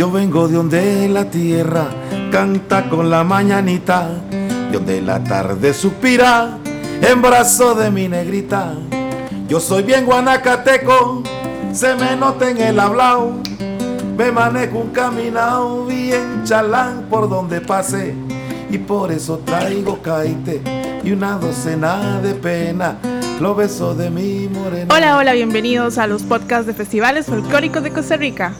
Yo vengo de donde la tierra canta con la mañanita, de donde la tarde suspira en brazo de mi negrita. Yo soy bien guanacateco, se me nota en el hablao. Me manejo un caminao bien chalán por donde pase. Y por eso traigo caite y una docena de pena. Lo beso de mi morena. Hola, hola, bienvenidos a los podcasts de festivales folclóricos de Costa Rica.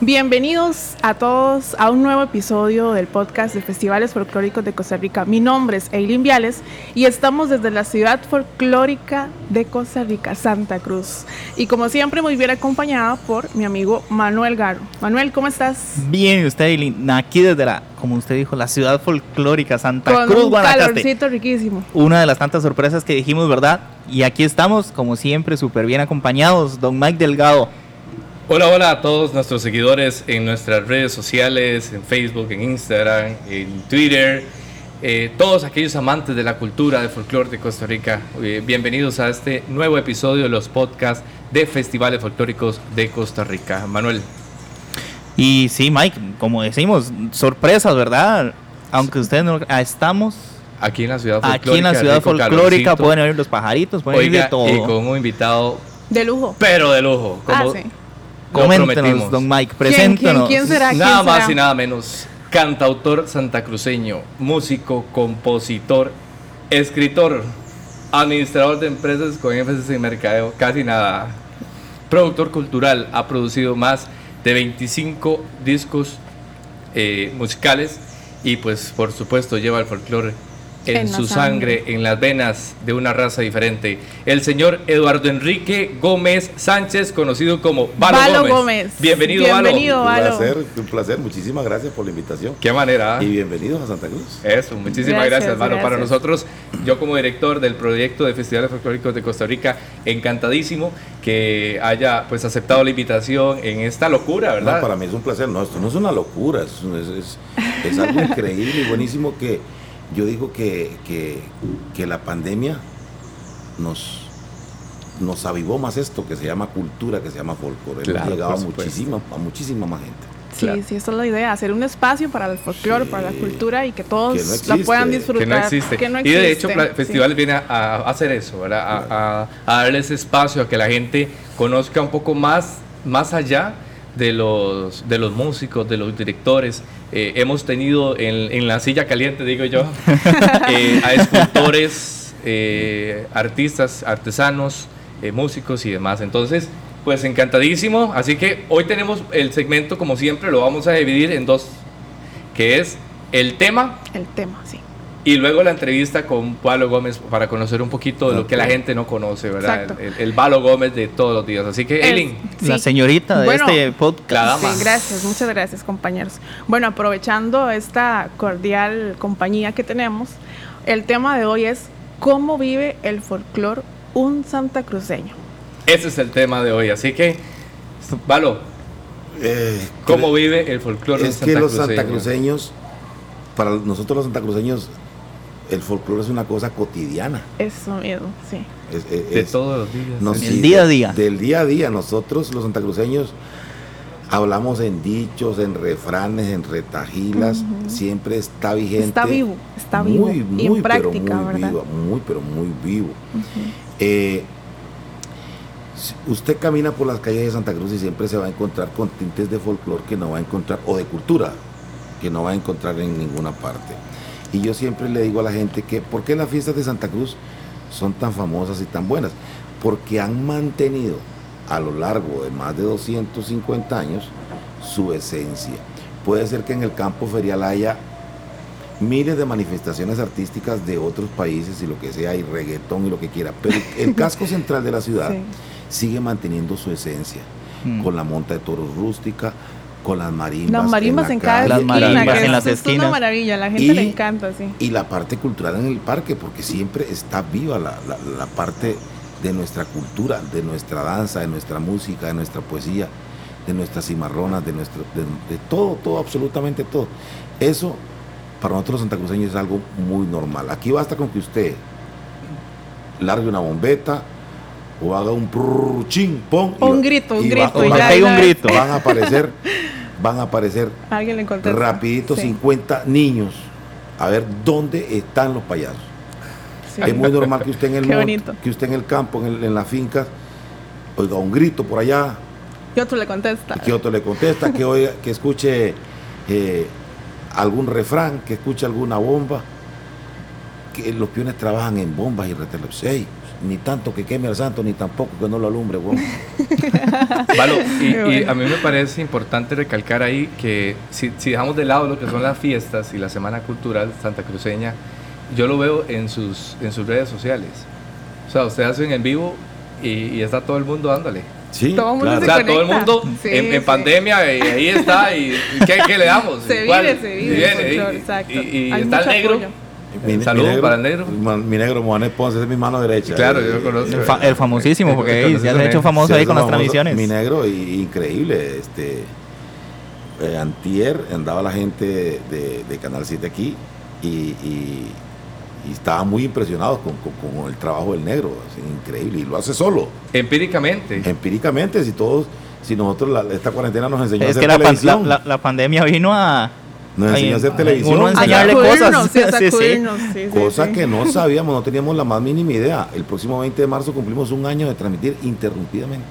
Bienvenidos a todos a un nuevo episodio del podcast de Festivales Folclóricos de Costa Rica. Mi nombre es Eileen Viales y estamos desde la ciudad folclórica de Costa Rica, Santa Cruz. Y como siempre, muy bien acompañada por mi amigo Manuel Garo. Manuel, ¿cómo estás? Bien, ¿y usted, Eileen? Aquí desde la, como usted dijo, la ciudad folclórica Santa Con Cruz, un Guanacaste. calorcito riquísimo. Una de las tantas sorpresas que dijimos, ¿verdad? Y aquí estamos, como siempre, súper bien acompañados. Don Mike Delgado. Hola, hola a todos nuestros seguidores en nuestras redes sociales, en Facebook, en Instagram, en Twitter, eh, todos aquellos amantes de la cultura, de folclore de Costa Rica. eh, bienvenidos a este nuevo episodio de los podcasts de Festivales Folclóricos de Costa Rica. Manuel. Y sí, Mike, como decimos, sorpresas, ¿verdad? Aunque ustedes no... ah, Estamos Aquí en la ciudad folclórica. aquí en la ciudad folclórica, pueden oír los pajaritos, pueden oír de todo. y con un invitado, De lujo. pero de lujo. Como ah, sí. Lo Coméntenos. Don Mike, ¿Quién, preséntenos. quién, quién será? ¿Quién Nada más será? y nada menos. Cantautor santacruceño, músico, compositor, escritor, administrador de empresas con énfasis en mercadeo, casi nada. Productor cultural, ha producido más de 25 discos eh, musicales y pues por supuesto lleva el folclore en, su sangre. sangre, en las venas de una raza diferente. El señor Eduardo Enrique Gómez Sánchez, conocido como Valo, Valo Gómez. Gómez. Bienvenido, Bienvenido. Un Valo. placer, un placer. Muchísimas gracias por la invitación. Qué manera. ¿ah? Y bienvenidos a Santa Cruz. Eso, muchísimas Gracias, gracias, Valo. Para nosotros, yo como director del proyecto de Festivales Folclóricos de Costa Rica, encantadísimo que haya pues aceptado la invitación en esta locura, ¿verdad? No, para mí es un placer. No, esto no es una locura. Es, es- es- es algo increíble y buenísimo que yo digo que, que, que la pandemia nos, nos avivó más esto que se llama cultura, que se llama folclore. Claro, Hemos llegado a muchísima, a muchísima más gente. Sí, Claro. sí, esa es la idea, hacer un espacio para el folclore, Sí. para la cultura y que todos Que no la puedan disfrutar. que no existe. que no y de hecho, sí. Festivales viene a, a hacer eso, ¿verdad? A, a- a darle ese espacio a que la gente conozca un poco más, más allá de los, de los músicos, de los directores. Eh, hemos tenido en, en la silla caliente, digo yo, eh, a escultores, eh, artistas, artesanos, eh, músicos y demás. Entonces, pues encantadísimo. Así que hoy tenemos el segmento, como siempre, lo vamos a dividir en dos, que es el tema El tema, sí. Y luego la entrevista con Pablo Gómez para conocer un poquito de lo que la gente no conoce, ¿verdad? Exacto. El, el Pablo Gómez de todos los días. Así que, Eileen, La señorita de Bueno, este podcast. la dama. Sí, gracias, muchas gracias compañeros. Bueno, aprovechando esta cordial compañía que tenemos, el tema de hoy es cómo vive el folclore un santacruceño. ese es el tema de hoy. Así que, Pablo, Eh, ¿cómo vive el folclore Es que los santacruceño? santacruceños, para nosotros los santacruceños, el folclore es una cosa cotidiana. Eso mismo, sí. Es- es- De es- todos los días. no, El sí, día a día. Del día a día. Nosotros, los santacruceños, hablamos en dichos, en refranes, en retajilas. Siempre está vigente. Está vivo, está vivo. Muy, y muy, en pero práctica, muy ¿verdad? vivo. Muy, pero muy vivo. Eh, usted camina por las calles de Santa Cruz y siempre se va a encontrar con tintes de folclore que no va a encontrar, o de cultura, que no va a encontrar en ninguna parte. Y yo siempre le digo a la gente que, ¿por qué las fiestas de Santa Cruz son tan famosas y tan buenas? Porque han mantenido a lo largo de más de 250 años su esencia. Puede ser que en el campo ferial haya miles de manifestaciones artísticas de otros países y lo que sea, y reggaetón y lo que quiera, pero el casco central de la ciudad Sí. sigue manteniendo su esencia, Mm. con la monta de toros rústica, con las marimbas. Las marimbas la en, cada calle, Las esquina, marimbas en las es, es una esquinas. maravilla, a la gente Y- le encanta, sí. Y la parte cultural en el parque, porque siempre está viva la, la- la parte de nuestra cultura, de nuestra danza, de nuestra música, de nuestra poesía. de nuestras cimarronas, de nuestro, de, de todo, todo, absolutamente todo. Eso para nosotros los santacruceños es algo muy normal. Aquí basta con que usted largue una bombeta o haga un prrr, ching, pong. y Un grito, un y grito, va- y van ya, un grito. Van a aparecer, van a aparecer Alguien le contesta. rapidito Sí, 50 niños a ver dónde están los payasos. sí. Es muy normal que usted en el Qué monte, que usted en el campo, en, el- en la finca, oiga un grito por allá, Y otro le contesta. y que otro le contesta, que oiga, que escuche eh, algún refrán, que escuche alguna bomba, que los piones trabajan en bombas y reteles. Ni tanto que queme al santo, ni tampoco que no lo alumbre, weón. Valo, y, y a mí me parece importante recalcar ahí que si, si dejamos de lado lo que son las fiestas y la Semana Cultural Santacruceña, yo lo veo en sus, en sus redes sociales. O sea, ustedes hacen en vivo y, y está todo el mundo dándole. Sí, Todo el mundo claro. O se sea, todo el mundo Sí, en, en sí. pandemia y ahí está. ¿Y, y ¿qué, qué le damos? Se Igual, vive, se vive. y viene, folclore, y- exacto. Y, está el mucho negro. apoyo. Mi, Saludos negro- para el negro. Mi negro Mohamed Ponce es mi mano derecha. Claro, Eh, yo lo conozco. El, fa- el famosísimo, porque ya se ha hecho famoso ahí con las transmisiones. Mi negro, y, increíble. Este, eh, antier andaba la gente de, de Canal 7 aquí y, y, y estaban muy impresionados con, con- con el trabajo del negro. increíble. Y lo hace solo. Empíricamente. Empíricamente, si todos, si nosotros la- esta cuarentena nos enseñó a Es hacer que la, pan- la, televisión, la- la pandemia vino a... nos enseñó a hacer televisión. uno enseñarle cosas. sí, Sí, sí. sacudirnos, sí, sí, Cosa sí. que no sabíamos, no teníamos la más mínima idea. El próximo 20 de marzo cumplimos un año de transmitir interrumpidamente.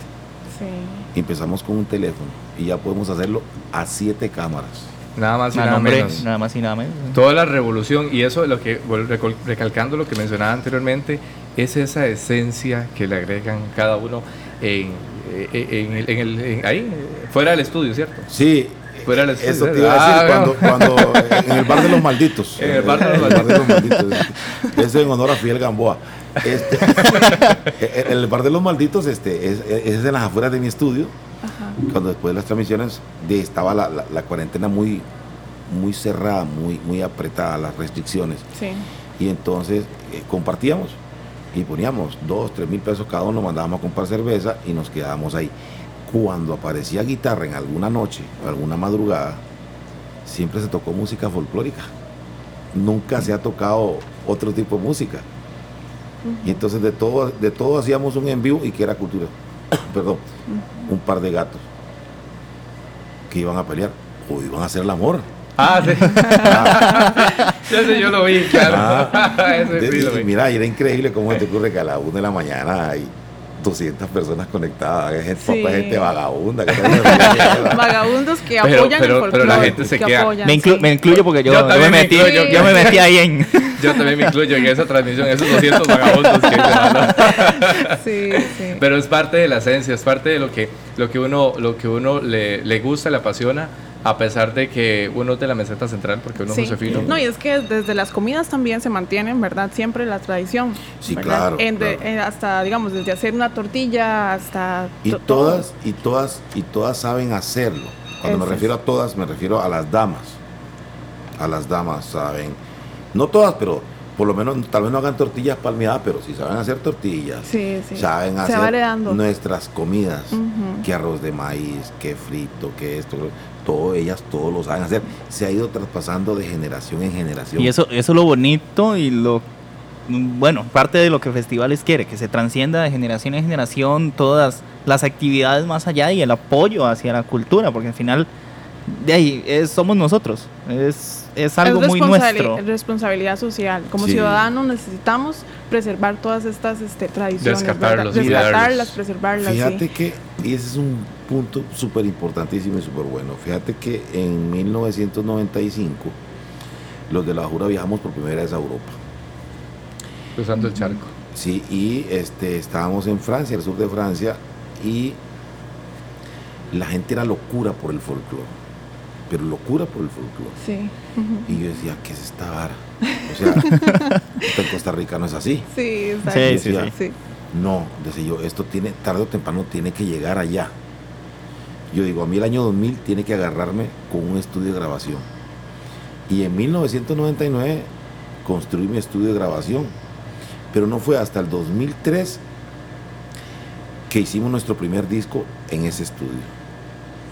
Sí. Empezamos con un teléfono y ya podemos hacerlo a siete cámaras. Nada más y nada hombre, menos. nada más y nada menos. Toda la revolución, y eso es lo que, recalcando lo que mencionaba anteriormente, es esa esencia que le agregan cada uno en, eh, en el- en el- en- ahí, eh, fuera del estudio, ¿cierto? Sí, Fuera del eso te iba a decir Ah, cuando, cuando en el bar de los malditos. En el bar de los En el bar de los malditos. Eso en honor a Fidel Gamboa. Este, en el bar de los malditos, este, es, es en las afueras de mi estudio. Ajá. Cuando después de las transmisiones de, estaba la, la- la cuarentena muy, muy cerrada, muy, muy apretada, las restricciones. Sí. Y entonces eh, compartíamos y poníamos dos, tres mil pesos cada uno, mandábamos a comprar cerveza y nos quedábamos ahí. Cuando aparecía guitarra en alguna noche o alguna madrugada, siempre se tocó música folclórica. Nunca se ha tocado otro tipo de música. Y entonces de todo, de todo hacíamos un en vivo y que era cultura. Perdón, un par de gatos que iban a pelear o iban a hacer el amor. Ah, sí. Ese yo lo vi, claro. Ah, Ese sí De- lo y vi. mira, y era increíble cómo te ocurre que a las 1 de la mañana hay 200 personas conectadas, hay gente, Sí. papá, gente vagabunda. que Vagabundos que Pero- apoyan pero- el pero la folclore, gente se que queda- apoyan, Me, inclu- sí. me incluyo porque yo, Yo yo me también me metí, incluyo. yo me metí ahí en... Yo también me incluyo en esa transmisión, esos 200 vagabundos que Mano. Sí, sí. Pero es parte de la esencia, es parte de lo que, lo que uno, lo que uno le, le gusta, le apasiona, a pesar de que uno es de la meseta central, porque uno Sí. es Josefino. No, y es que desde las comidas también se mantienen, ¿verdad? Siempre la tradición. Sí, claro, En de- claro. en hasta, digamos, desde hacer una tortilla hasta... Y to- todas, y todas, y todas saben hacerlo. Cuando me refiero a todas, me refiero a las damas. A las damas saben. No todas, pero por lo menos tal vez no hagan tortillas palmeadas, pero sí saben hacer tortillas. Sí, sí. Saben Se hacer nuestras comidas. Ujú. que arroz de maíz, que frito, que esto, todo ellas todo lo saben hacer. Se ha ido traspasando de generación en generación. Y eso, eso es lo bonito y lo bueno, parte de lo que Festivales quiere, que se transcienda de generación en generación todas las actividades más allá y el apoyo hacia la cultura, porque al final de ahí es- somos nosotros, es, es algo es muy nuestro. responsabilidad social. Como Sí. ciudadanos necesitamos preservar todas estas este, tradiciones. Rescatarlas, preservarlas. sí. Fíjate que, y ese es un punto súper importantísimo y súper bueno. Fíjate que en 1995 los de la Jura viajamos por primera vez a Europa. Cruzando el charco. Sí, y este, estábamos en Francia, el sur de Francia, y la gente era locura por el folclore. Pero locura por el folclore. Sí. Y yo decía, ¿qué es esta vara? O sea, esto en Costa Rica no es así. Sí, exacto. Sí, sí, sí. Sí. No, decía yo, esto tiene, tarde o temprano tiene que llegar allá. Yo digo, a mí el año 2000 tiene que agarrarme con un estudio de grabación. Y en 1999 construí mi estudio de grabación. Pero no fue hasta el 2003 que hicimos nuestro primer disco en ese estudio.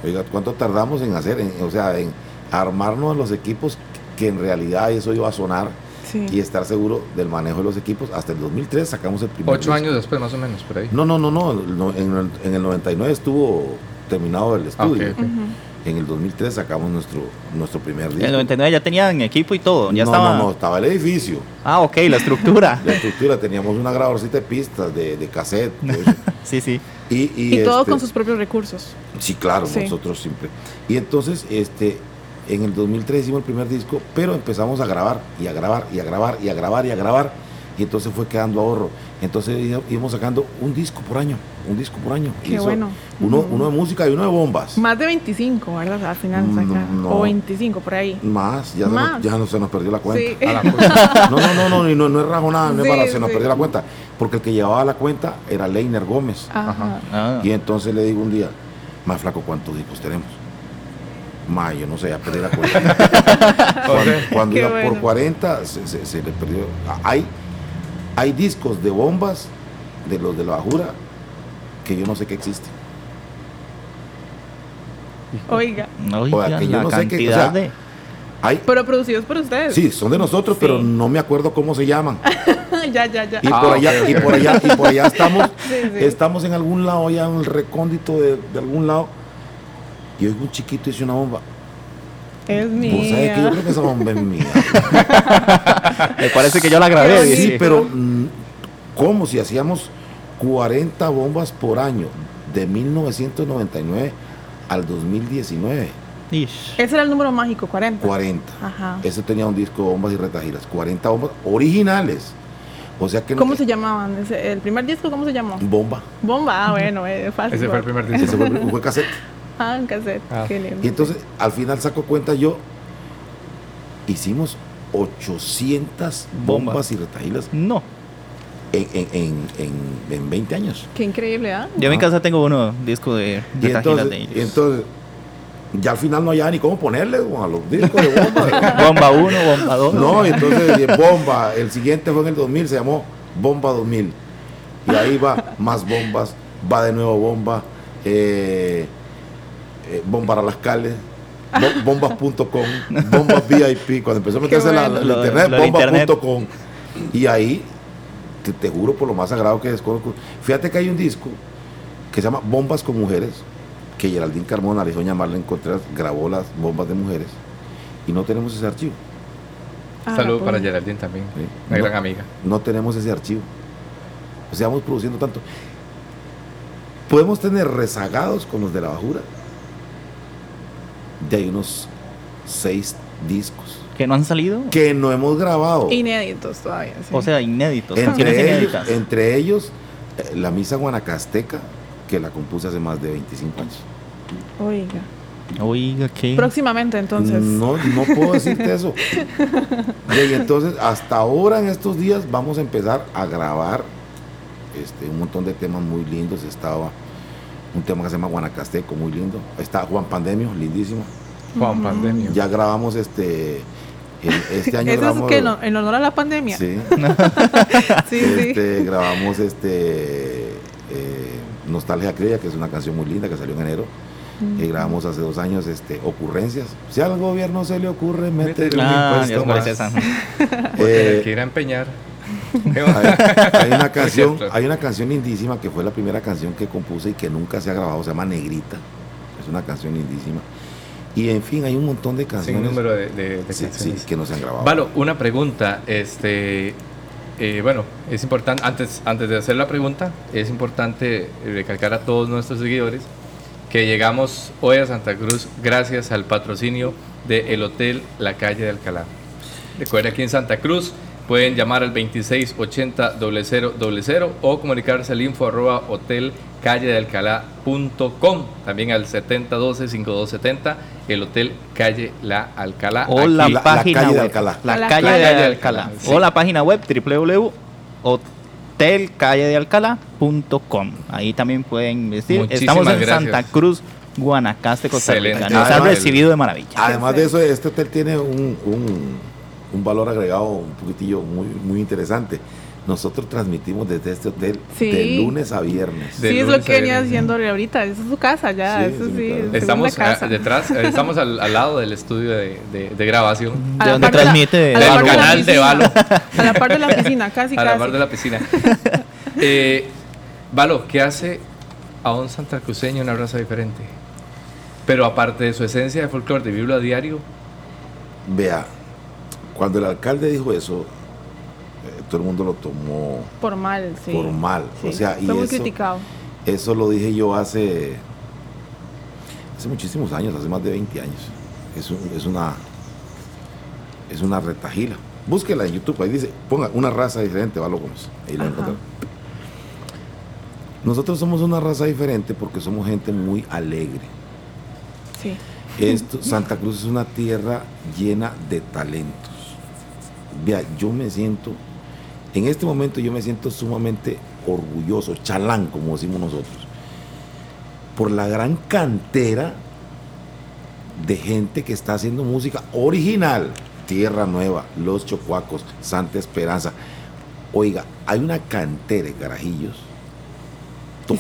Oiga, ¿cuánto tardamos en hacer, en- o sea, en armarnos los equipos que en realidad eso iba a sonar Sí. y estar seguro del manejo de los equipos? Hasta el 2003 sacamos el primer Ocho disco. años después, más o menos, por ahí. No, no, no, no, en el 99 estuvo terminado el estudio. ok, ok. Ujú. En el 2003 sacamos nuestro, nuestro primer disco. En el 99 ya tenían equipo y todo. Ya no, estaba. no, no, estaba el edificio. Ah, ok, la estructura. La estructura, teníamos una grabadorcita de pistas, de, de cassette. sí, sí. Y, y, Y todo este, con sus propios recursos. Sí, claro, Sí. nosotros siempre. Y entonces, este, en el 2003 hicimos el primer disco, pero empezamos a grabar y a grabar y a grabar y a grabar y a grabar. Y entonces fue quedando ahorro. Entonces íbamos sacando un disco por año, un disco por año. Qué bueno. Uno, Ujú. uno de música y uno de bombas. Más de 25, ¿verdad? Al final Mm, sacan. no. O 25, por ahí. Más, ya, Se, Más. nos, ya no, se nos perdió la cuenta. Sí. A la cosa. No, no, no, no, y no, no es rajonada, no es Sí, para, se nos sí. perdió la cuenta. Porque el que llevaba la cuenta era Leiner Gómez. Ajá. Ah. Y entonces le digo un día, más flaco, ¿cuántos discos tenemos? Ma, yo no sé, ya perdí la cuenta. cuando iba bueno. por 40, se, se- se le perdió. Hay, hay discos de bombas, de los de la bajura, que yo no sé que existen. Oiga. Oiga, que yo la no sé qué- o cantidad sea, de. Hay, Pero producidos por ustedes. sí, son de nosotros, Sí. pero no me acuerdo cómo se llaman. ya, ya, ya. Y Ah, por allá, y por allá, y por allá estamos, Sí, sí. estamos en algún lado, allá en el recóndito de, de algún lado, y oigo un chiquito dice una bomba. Es Vos sabés que yo mía. creo que esa bomba es mía. Me parece que yo la grabé. Sí, pero mm, ¿cómo si hacíamos 40 bombas por año de 1999 al 2019? Ish. Ese era el número mágico, 40. 40. Ajá. Ese tenía un disco de bombas y retajilas, 40 bombas originales. O sea que no- ¿Cómo se llamaban? Ese- ¿El primer disco cómo se llamó? bomba. Bomba, ah, bueno, es fácil. Ese fue el primer disco. Ese fue, el- fue cassette. Ah, un cassette. Ah. Qué lindo. Y entonces al final saco cuenta yo hicimos 800 bombas, Bombas. y retajilas No. en, en, en, en- en 20 años. Qué increíble, ¿ah? Yo en mi Ah. casa tengo uno disco de, Y de tajilas entonces, de y ellos. entonces, ya al final no había ni cómo ponerle a los discos de bomba. Bomba 1, bomba 2. no, y entonces y bomba. El siguiente fue en el 2000, se llamó Bomba 2000. Y ahí va más bombas, va de nuevo bomba, eh, eh, bomba a las cales. bo- Bombas.com, bombas VIP, cuando empezó a meterse la, bueno. la- Lo- el internet, bombas.com. Y ahí, te, te juro por lo más sagrado que desconozco. Fíjate que hay un disco que se llama Bombas con Mujeres, que Geraldine Carmona, la hizo Marlene Contreras, grabó las bombas de mujeres y no tenemos ese archivo. Ah, Saludos para Geraldine también, Sí. una No. gran amiga. No tenemos ese archivo. O sea, vamos produciendo tanto. Podemos tener rezagados con los de la bajura. De ahí unos seis discos Que no han salido. que no hemos grabado. Inéditos todavía. sí. O sea, inéditos. Entre ellos, entre ellos eh, la misa guanacasteca, que la compuse hace más de 25 años. Oiga. Oiga, qué. Próximamente, entonces. No, no puedo decirte eso. Y entonces, hasta ahora en estos días vamos a empezar a grabar este, un montón de temas muy lindos. Estaba un tema que se llama Guanacasteco, muy lindo. Está Juan Pandemio, lindísimo. Juan. Pandemio. Ya grabamos este. el- este año ¿Eso es grabamos. que en, en honor a la pandemia? Sí, sí. sí. este, grabamos este. eh, Nostalgia Criolla, que es una canción muy linda que salió en enero. Y grabamos hace dos años este, ocurrencias. Si al gobierno se le ocurre meter un Ah, ya impuesto más. es Eh, que ir a empeñar. hay, hay una canción, hay una canción lindísima que fue la primera canción que compuse y que nunca se ha grabado, se llama Negrita. Es una canción lindísima. Y en fin, hay un montón de Sin canciones número de, de- de sí, que no se han grabado. Valo, una pregunta. Este, eh, bueno, es importante, antes, antes de hacer la pregunta, es importante recalcar a todos nuestros seguidores que llegamos hoy a Santa Cruz gracias al patrocinio del Hotel La Calle de Alcalá. Recuerda aquí en Santa Cruz pueden llamar al 2680 0000 o comunicarse al info arroba hotel calle de alcalá.com también al 7012-5270 el Hotel Calle La Alcalá O la, Aquí, la- la página calle de web. Alcalá. La, La calle, calle de de Alcalá. Alcalá, sí. O la página web www.hotelcalledealcalá.com. Ahí también pueden decir. Muchísimas Estamos en gracias. Santa Cruz, Guanacaste, Costa Rica. Excelente. Nos han recibido de maravilla. Además de eso, este hotel tiene un, un- un valor agregado un poquitillo muy, muy interesante. nosotros transmitimos desde este hotel Sí. de lunes a viernes. De sí, es lo que venía diciéndole ahorita. Esa es su casa ya. Sí, eso es mi sí. casa. segunda Estamos casa. ah, detrás, eh, estamos al, al lado del estudio de, de- de grabación. A ¿De la dónde par de la- transmite? Del canal de piscina. Valo. A la par de la piscina, casi, a la par de la piscina. Eh, Valo, ¿qué hace a un santacruceño una raza diferente? Pero aparte de su esencia de folclore, de vivirlo a diario, Vea, cuando el alcalde dijo eso, eh, todo el mundo lo tomó Por mal, sí. por mal. Sí, O sea, y Fue muy eso, criticado. eso lo dije yo hace, hace muchísimos años, hace más de 20 años. Es, un- es una es una retajila. Búsquela en YouTube, ahí dice, ponga una raza diferente, Valo Gómez. Ahí la Ajá. encontrará. Nosotros somos una raza diferente porque somos gente muy alegre. Sí. Esto, Santa Cruz es una tierra llena de talentos. Vea, yo me siento, en este momento yo me siento sumamente orgulloso, chalán, como decimos nosotros, por la gran cantera de gente que está haciendo música original. Tierra Nueva, Los Chocuacos, Santa Esperanza. Oiga, hay una cantera de carajillos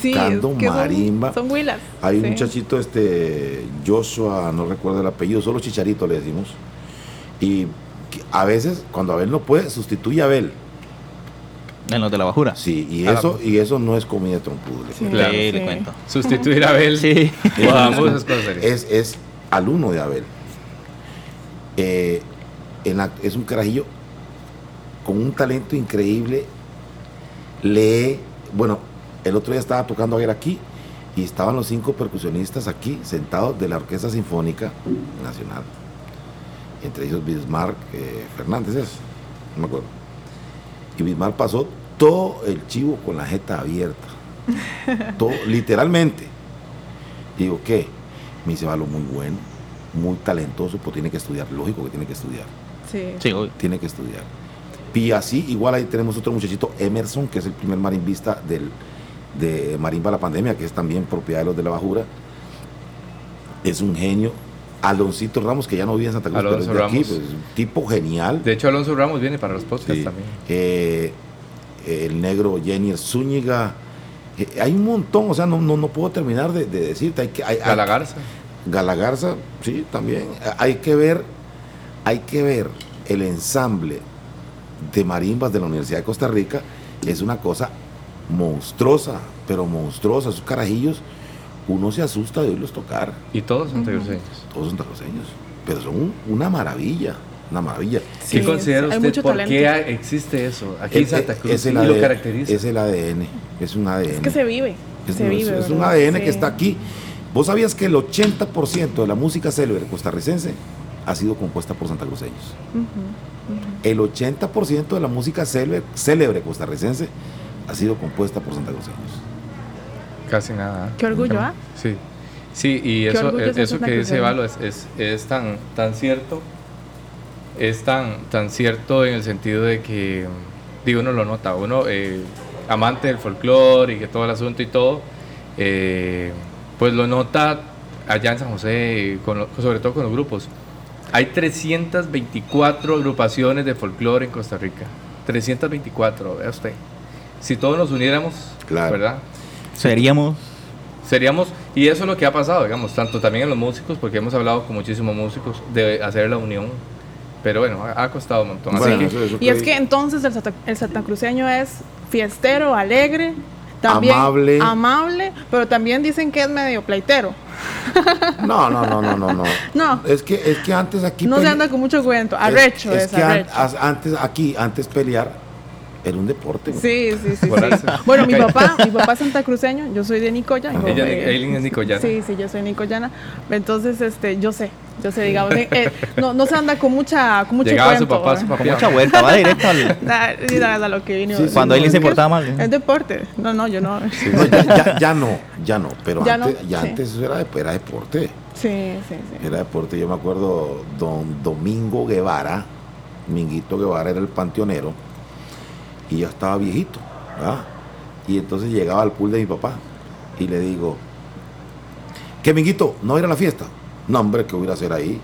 sí, tocando que son- marimba. Son huilas. Hay un muchachito, este, Joshua, no recuerdo el apellido, solo Chicharito le decimos. Y a veces, cuando Abel no puede, sustituye a Abel. En los de la bajura. Sí, y eso, y eso no es comida le Sí. Claro. Sí, le cuento. sustituir a Abel. Sí. Es, es alumno de Abel. Eh, en la- es un carajillo con un talento increíble. Lee, bueno, el otro día estaba tocando Abel aquí y estaban los cinco percusionistas aquí sentados de la Orquesta Sinfónica Nacional. Entre ellos Bismarck eh, Fernández, es, no me acuerdo. Y Bismarck pasó todo el chivo con la jeta abierta. todo, literalmente. Digo, ¿qué? Me dice, Valo, muy bueno, muy talentoso, pues tiene que estudiar. Lógico que tiene que estudiar. Sí. Sí, obvio. Tiene que estudiar. Y así, igual ahí tenemos otro muchachito, Emerson, que es el primer marimbista del, de Marimba la Pandemia, que es también propiedad de los de la Bajura. Es un genio. Aloncito Ramos, que ya no vive en Santa Cruz, Alonso pero es de aquí, Ramos. pues, un tipo genial. De hecho, Alonso Ramos viene para los podcasts Sí. también. Eh, el negro Jenny Zúñiga. Eh, hay un montón, o sea, no, no, no puedo terminar de, de decirte. Hay que, hay, hay- Galagarza. Galagarza, sí, también. Hay que ver, hay que ver el ensamble de marimbas de la Universidad de Costa Rica. Es una cosa monstruosa, pero monstruosa. Esos carajillos, uno se asusta de oírlos tocar. Y todos santacruceños. Todos son tacoseños, pero son un- una maravilla, una maravilla. Sí, ¿Qué considera usted? mucho ¿Por talento. qué existe eso aquí en Es- Santa es Cruz? el ¿Y lo caracteriza? Es el ADN, es un ADN. Es que se vive. Es, se no, es- vive. es un. ADN Sí. que está aquí. ¿Vos sabías que el 80% de la música célebre costarricense ha sido compuesta por santacruceños? Ujú. El 80% de la música célebre, célebre costarricense ha sido compuesta por santacruceños. Casi nada. Qué orgullo, ¿ah? Sí. Sí, y eso, eso que dice. Valo es, es, es tan, tan cierto. Es tan, tan cierto en el sentido de que, digo, uno lo nota, uno, eh, amante del folclore y que todo el asunto y todo, eh, pues lo nota allá en San José, con lo- sobre todo con los grupos. Hay 324 agrupaciones de folclore en Costa Rica. 324, vea usted. Si todos nos uniéramos, Claro. ¿verdad? Seríamos. Seríamos, y eso es lo que ha pasado, digamos, tanto también en los músicos, porque hemos hablado con muchísimos músicos de hacer la unión, pero bueno, ha, ha costado un montón. Así Bueno, que, eso- eso Y es que- que entonces el, santa- el santacruceño es fiestero, alegre, también Amable. amable, pero también dicen que es medio pleitero. No, no, no, no, no, no. No. Es que, es que antes aquí... No se anda con mucho cuento. Arrecho es, es, que an- arrecho. as- antes aquí, antes pelear era un deporte. Sí, sí, sí. Sí. Bueno, mi papá, mi papá es santacruceño, yo soy de Nicoya. ella, Eileen es nicoyana. Sí, sí, yo soy nicoyana. Entonces, este, yo sé, yo sé, digamos, eh, eh, no, no se anda con mucha, con mucho Llegaba su cuento. papá, su papá. Con mucha vuelta, va directo al. Sí, lo que vino. Sí, sí, Cuando no, él se portaba mal. Es deporte. No, no, yo no. Sí, No, ya, ya- ya no, ya no, pero Ya no, antes, ya sí. antes eso era, era deporte. sí, sí. Era deporte, yo me acuerdo, don Domingo Guevara, Minguito Guevara era el panteonero, y ya estaba viejito, ¿verdad? Y entonces llegaba al pool de mi papá, y le digo, ¿qué Minguito? ¿No ir a la fiesta? No, hombre, ¿qué voy a ir a hacer ahí?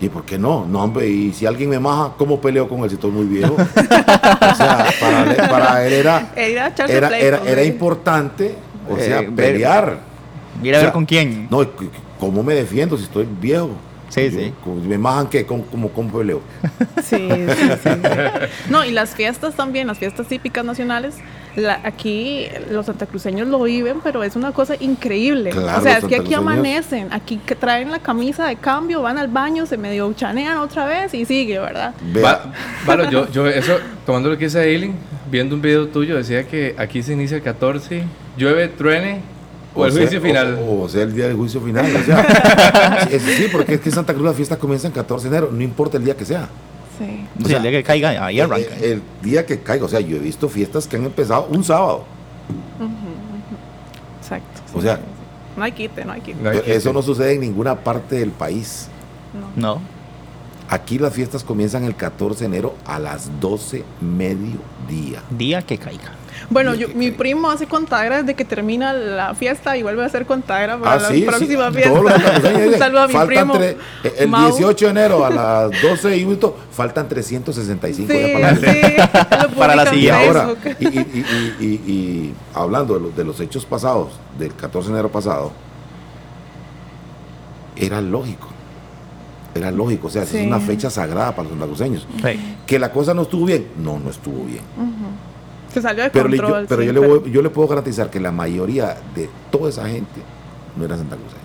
¿Y por qué no? No, hombre, y si alguien me maja, ¿cómo peleo con él si estoy muy viejo? o sea, para, él- para él era, Era era, importante, o Eh, sea, ver- pelear. Mira O a ver con quién. No, ¿cómo me defiendo si estoy viejo? Sí, Yo, sí. como- ¿Me majan qué? ¿Cómo, cómo, cómo peleo? Sí, sí, sí, sí. No, y las fiestas también, las fiestas típicas nacionales, la- aquí los santacruceños lo viven, pero es una cosa increíble. Claro, o sea, es que aquí amanecen, aquí que traen la camisa de cambio, van al baño, se medio chanean otra vez y sigue, ¿verdad? Va- Valo, yo, yo eso, tomando lo que dice Eileen, viendo un video tuyo, decía que aquí se inicia el 14, llueve, truene, o, el sea- juicio final. O, o sea, el día del juicio final. o sea, es- sí, porque es que en Santa Cruz la fiesta comienza el 14 de enero, no importa el día que sea. Sí. O sea, el día que caiga, ahí El, arranca. el día que caiga, o sea, yo he visto fiestas que han empezado un sábado. Exacto. O sea, no hay quite, no hay quite. No hay Pero que- Eso no sucede en ninguna parte del país. No. No. Aquí las fiestas comienzan el 14 de enero a las 12 mediodía. Día que caiga. Bueno, yo, mi primo hace contagra desde que termina la fiesta y vuelve a hacer contagra para Ah, la sí, sí, próxima todos fiesta. Un saludo a mi faltan primo. tre- el Mau. 18 de enero a las 12 y minutos faltan 365 Sí, días para la sí, fiesta. lo Para la siguiente. ahora, y, y- y- y- y hablando de los, de los hechos pasados, del 14 de enero pasado, era lógico. Era lógico, o sea, Sí. es una fecha sagrada para los santacruceños. Sí. Que la cosa no estuvo bien, no, no estuvo bien. Se salió de Pero, le- yo, control. pero sí, yo, le voy- yo le puedo garantizar que la mayoría de toda esa gente no eran santacruceños,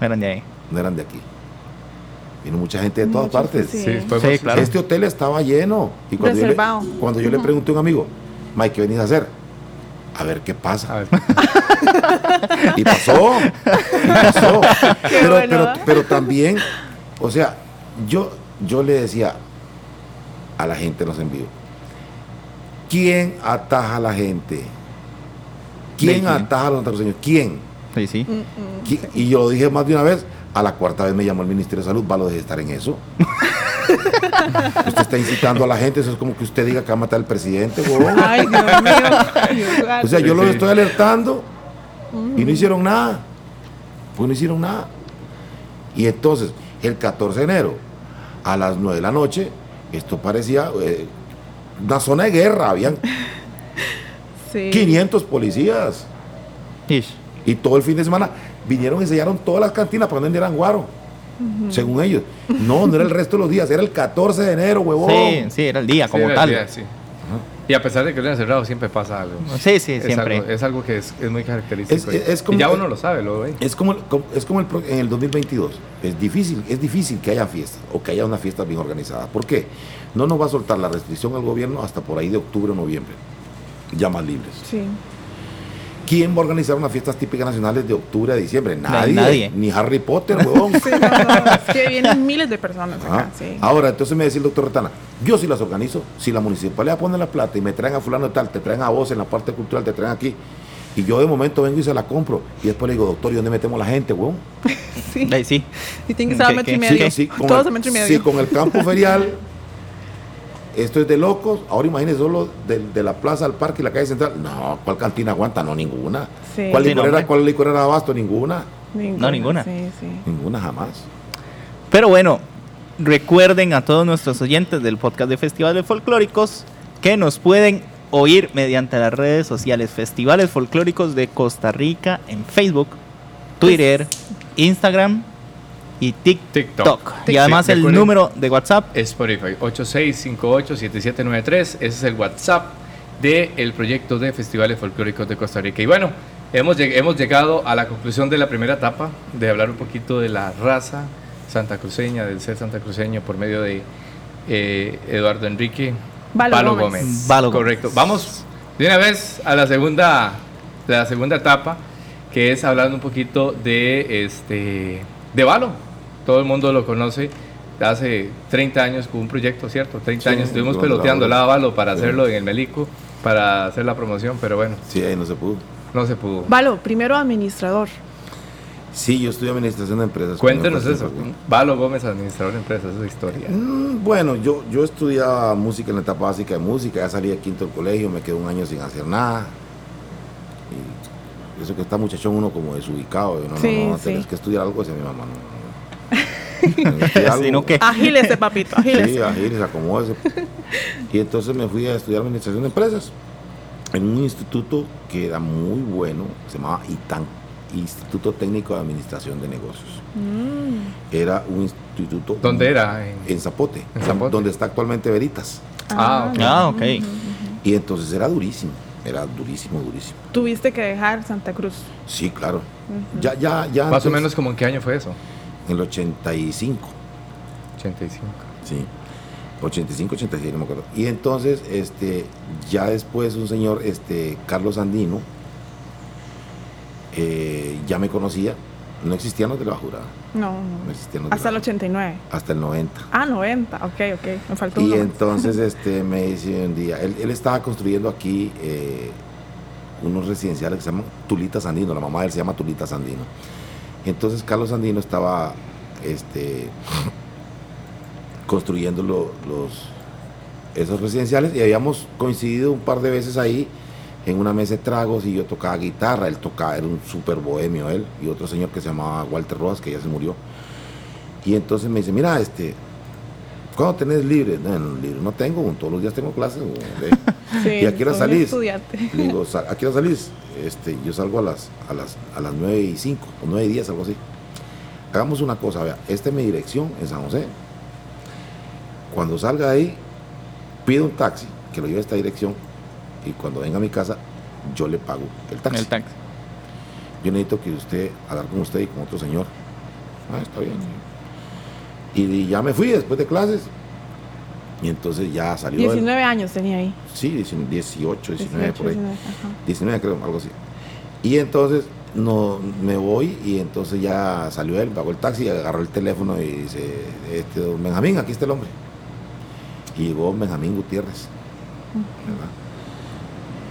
Eran de ahí. no eran de aquí. Vino mucha gente de todas partes. sí. Sí, podemos- Sí, claro. Este hotel estaba lleno. Y cuando, yo le, Reservado. cuando yo le pregunté a un amigo, Mike, ¿qué venís a hacer? A ver qué A pasa. ver, Y pasó. y pasó. Qué Pero, bueno, pero, ¿verdad? pero también, o sea, yo, yo le decía a la gente en los envíos, ¿quién ataja a la gente? ¿Quién ataja a los santacruceños? ¿Quién? Sí, sí. ¿Qui- Y yo lo dije más de una vez, a la cuarta vez me llamó el Ministerio de Salud, va lo de estar en eso. usted está incitando a la gente, eso es como que usted diga que va a matar al presidente, huevón. Ay, Dios mío. O sea, yo Sí, los sí. estoy alertando y no hicieron nada. Pues no hicieron nada. Y entonces, el 14 de enero, a las 9 de la noche, esto parecía eh, una zona de guerra. Habían sí. 500 policías. Ish. Y todo el fin de semana vinieron y sellaron todas las cantinas para no vendieran guaro. Según ellos. No, no era el resto de los días, era el 14 de enero, huevón. Sí, sí, era el día sí, como era tal. el día, sí. Y a pesar de que lo han cerrado, siempre pasa algo. Sí, sí, Es siempre. algo, es algo que es, es muy característico. Es- como- y ya uno lo sabe, lo ve. Es como, es como el en el 2022. Es difícil, es difícil que haya fiestas o que haya una fiesta bien organizada. ¿Por qué? No nos va a soltar la restricción al gobierno hasta por ahí de octubre o noviembre. Ya más libres. Sí. ¿Quién va a organizar unas fiestas típicas nacionales de octubre a diciembre? Nadie. nadie. Ni Harry Potter, huevón. Sí, no, no, es que vienen miles de personas Ajá. acá, sí. Ahora, entonces me decía el doctor Retana, yo sí las organizo, si la municipalidad pone la plata y me traen a fulano de tal, te traen a vos en la parte cultural, te traen aquí, y yo de momento vengo y se la compro, y después le digo, doctor, ¿y dónde metemos la gente, weón? Sí. Ahí sí. Y tiene que ser a ¿Qué- metro y medio. Sí, con Todos el- a metro y medio. sí, con el campo ferial, esto es de locos, ahora imagínense solo de, de la plaza al parque y la calle central, no, ¿cuál cantina aguanta? No, ninguna. Sí. ¿Cuál licorera, cuál licorera de abasto? Ninguna. No, ninguna. Sí, sí. Ninguna jamás. Pero bueno, recuerden a todos nuestros oyentes del podcast de Festivales Folclóricos que nos pueden oír mediante las redes sociales Festivales Folclóricos de Costa Rica en Facebook, Twitter, Instagram y TikTok. TikTok. Y además el número de WhatsApp Spotify 8658-7793. Ese es el WhatsApp del proyecto de Festivales Folclóricos de Costa Rica. Y bueno, hemos, lleg- hemos llegado a la conclusión de la primera etapa de hablar un poquito de la raza santacruceña, del ser santacruceño por medio de eh, Eduardo Enrique Valo Gómez. Valo Gómez. Correcto. Vamos de una vez a la segunda, la segunda etapa, que es hablando un poquito de este de Valo. Todo el mundo lo conoce. Hace 30 años con un proyecto, ¿cierto? 30 Sí, años estuvimos peloteando la- Valo para Sí. hacerlo en el Melico, para hacer la promoción, pero bueno, Sí, ahí no se pudo. no se pudo. Valo, primero administrador. Sí, yo estudié administración de empresas. Cuéntenos eso. Valo Gómez, administrador de empresas, esa historia. Mm, Bueno, yo, yo estudiaba música en la etapa básica de música, ya salí de quinto del colegio, me quedé un año sin hacer nada. Y eso que está muchachón uno como desubicado, yo, no, Sí, no, no, sí. tenés que estudiar algo, decía mi mamá, no, no, no. Investigue algo. Si no, ¿qué? Agílese, papito, Sí, agílese. acomódese. Y entonces me fui a estudiar administración de empresas en un instituto que era muy bueno, se llamaba ITAN, Instituto Técnico de Administración de Negocios. Mm. Era un instituto. ¿Dónde era? En- En Zapote, En Zapote. donde está actualmente Veritas. Ah, ok. Ah, ok. Y entonces era durísimo, era durísimo, durísimo. Tuviste que dejar Santa Cruz. Sí, claro. Ya, ya, ya. Más o menos como en qué año fue eso? En el 85. 85. Sí. 85, 86, no me acuerdo. Y entonces, este, ya después un señor, este, Carlos Andino, eh, ya me conocía. No existían los de la bajura. No, No no. existían los de Hasta el la- 89. Hasta el 90. Ah, 90. Ok, ok. Me faltó Y entonces este, me dice un día, él, él estaba construyendo aquí eh, unos residenciales que se llaman Tulita Sandino, la mamá de él se llama Tulita Sandino. Entonces Carlos Sandino estaba este, construyendo lo- los, esos residenciales y habíamos coincidido un par de veces ahí en una mesa de tragos y yo tocaba guitarra, él tocaba, era un súper bohemio él, y otro señor que se llamaba Walter Rojas, que ya se murió. Y entonces me dice, mira, este, ¿cuándo tenés libre? No, no, libre no tengo, todos los días tengo clases. güey". Sí, ¿Y a qué hora salís? Le digo, "Sa- ¿a qué hora salís? Este, yo salgo a las, a las, a las 9 y 5, o 9 y 10, algo así. Hagamos una cosa, vea, esta es mi dirección en San José. Cuando salga de ahí, pido un taxi que lo lleve a esta dirección y cuando venga a mi casa, yo le pago el taxi. El taxi. Yo necesito que usted, hablar con usted y con otro señor. Ah, está bien. Y, y ya me fui después de clases. Y entonces ya salió. él. 19 años tenía ahí. Sí, 19, 18, 19 por ahí. 19, ajá. 19 creo, algo así. Y entonces no, me voy y entonces ya salió él, pagó el taxi, agarró el teléfono y dice, este, don Benjamín, aquí está el hombre. Y llegó Benjamín Gutiérrez. ¿verdad?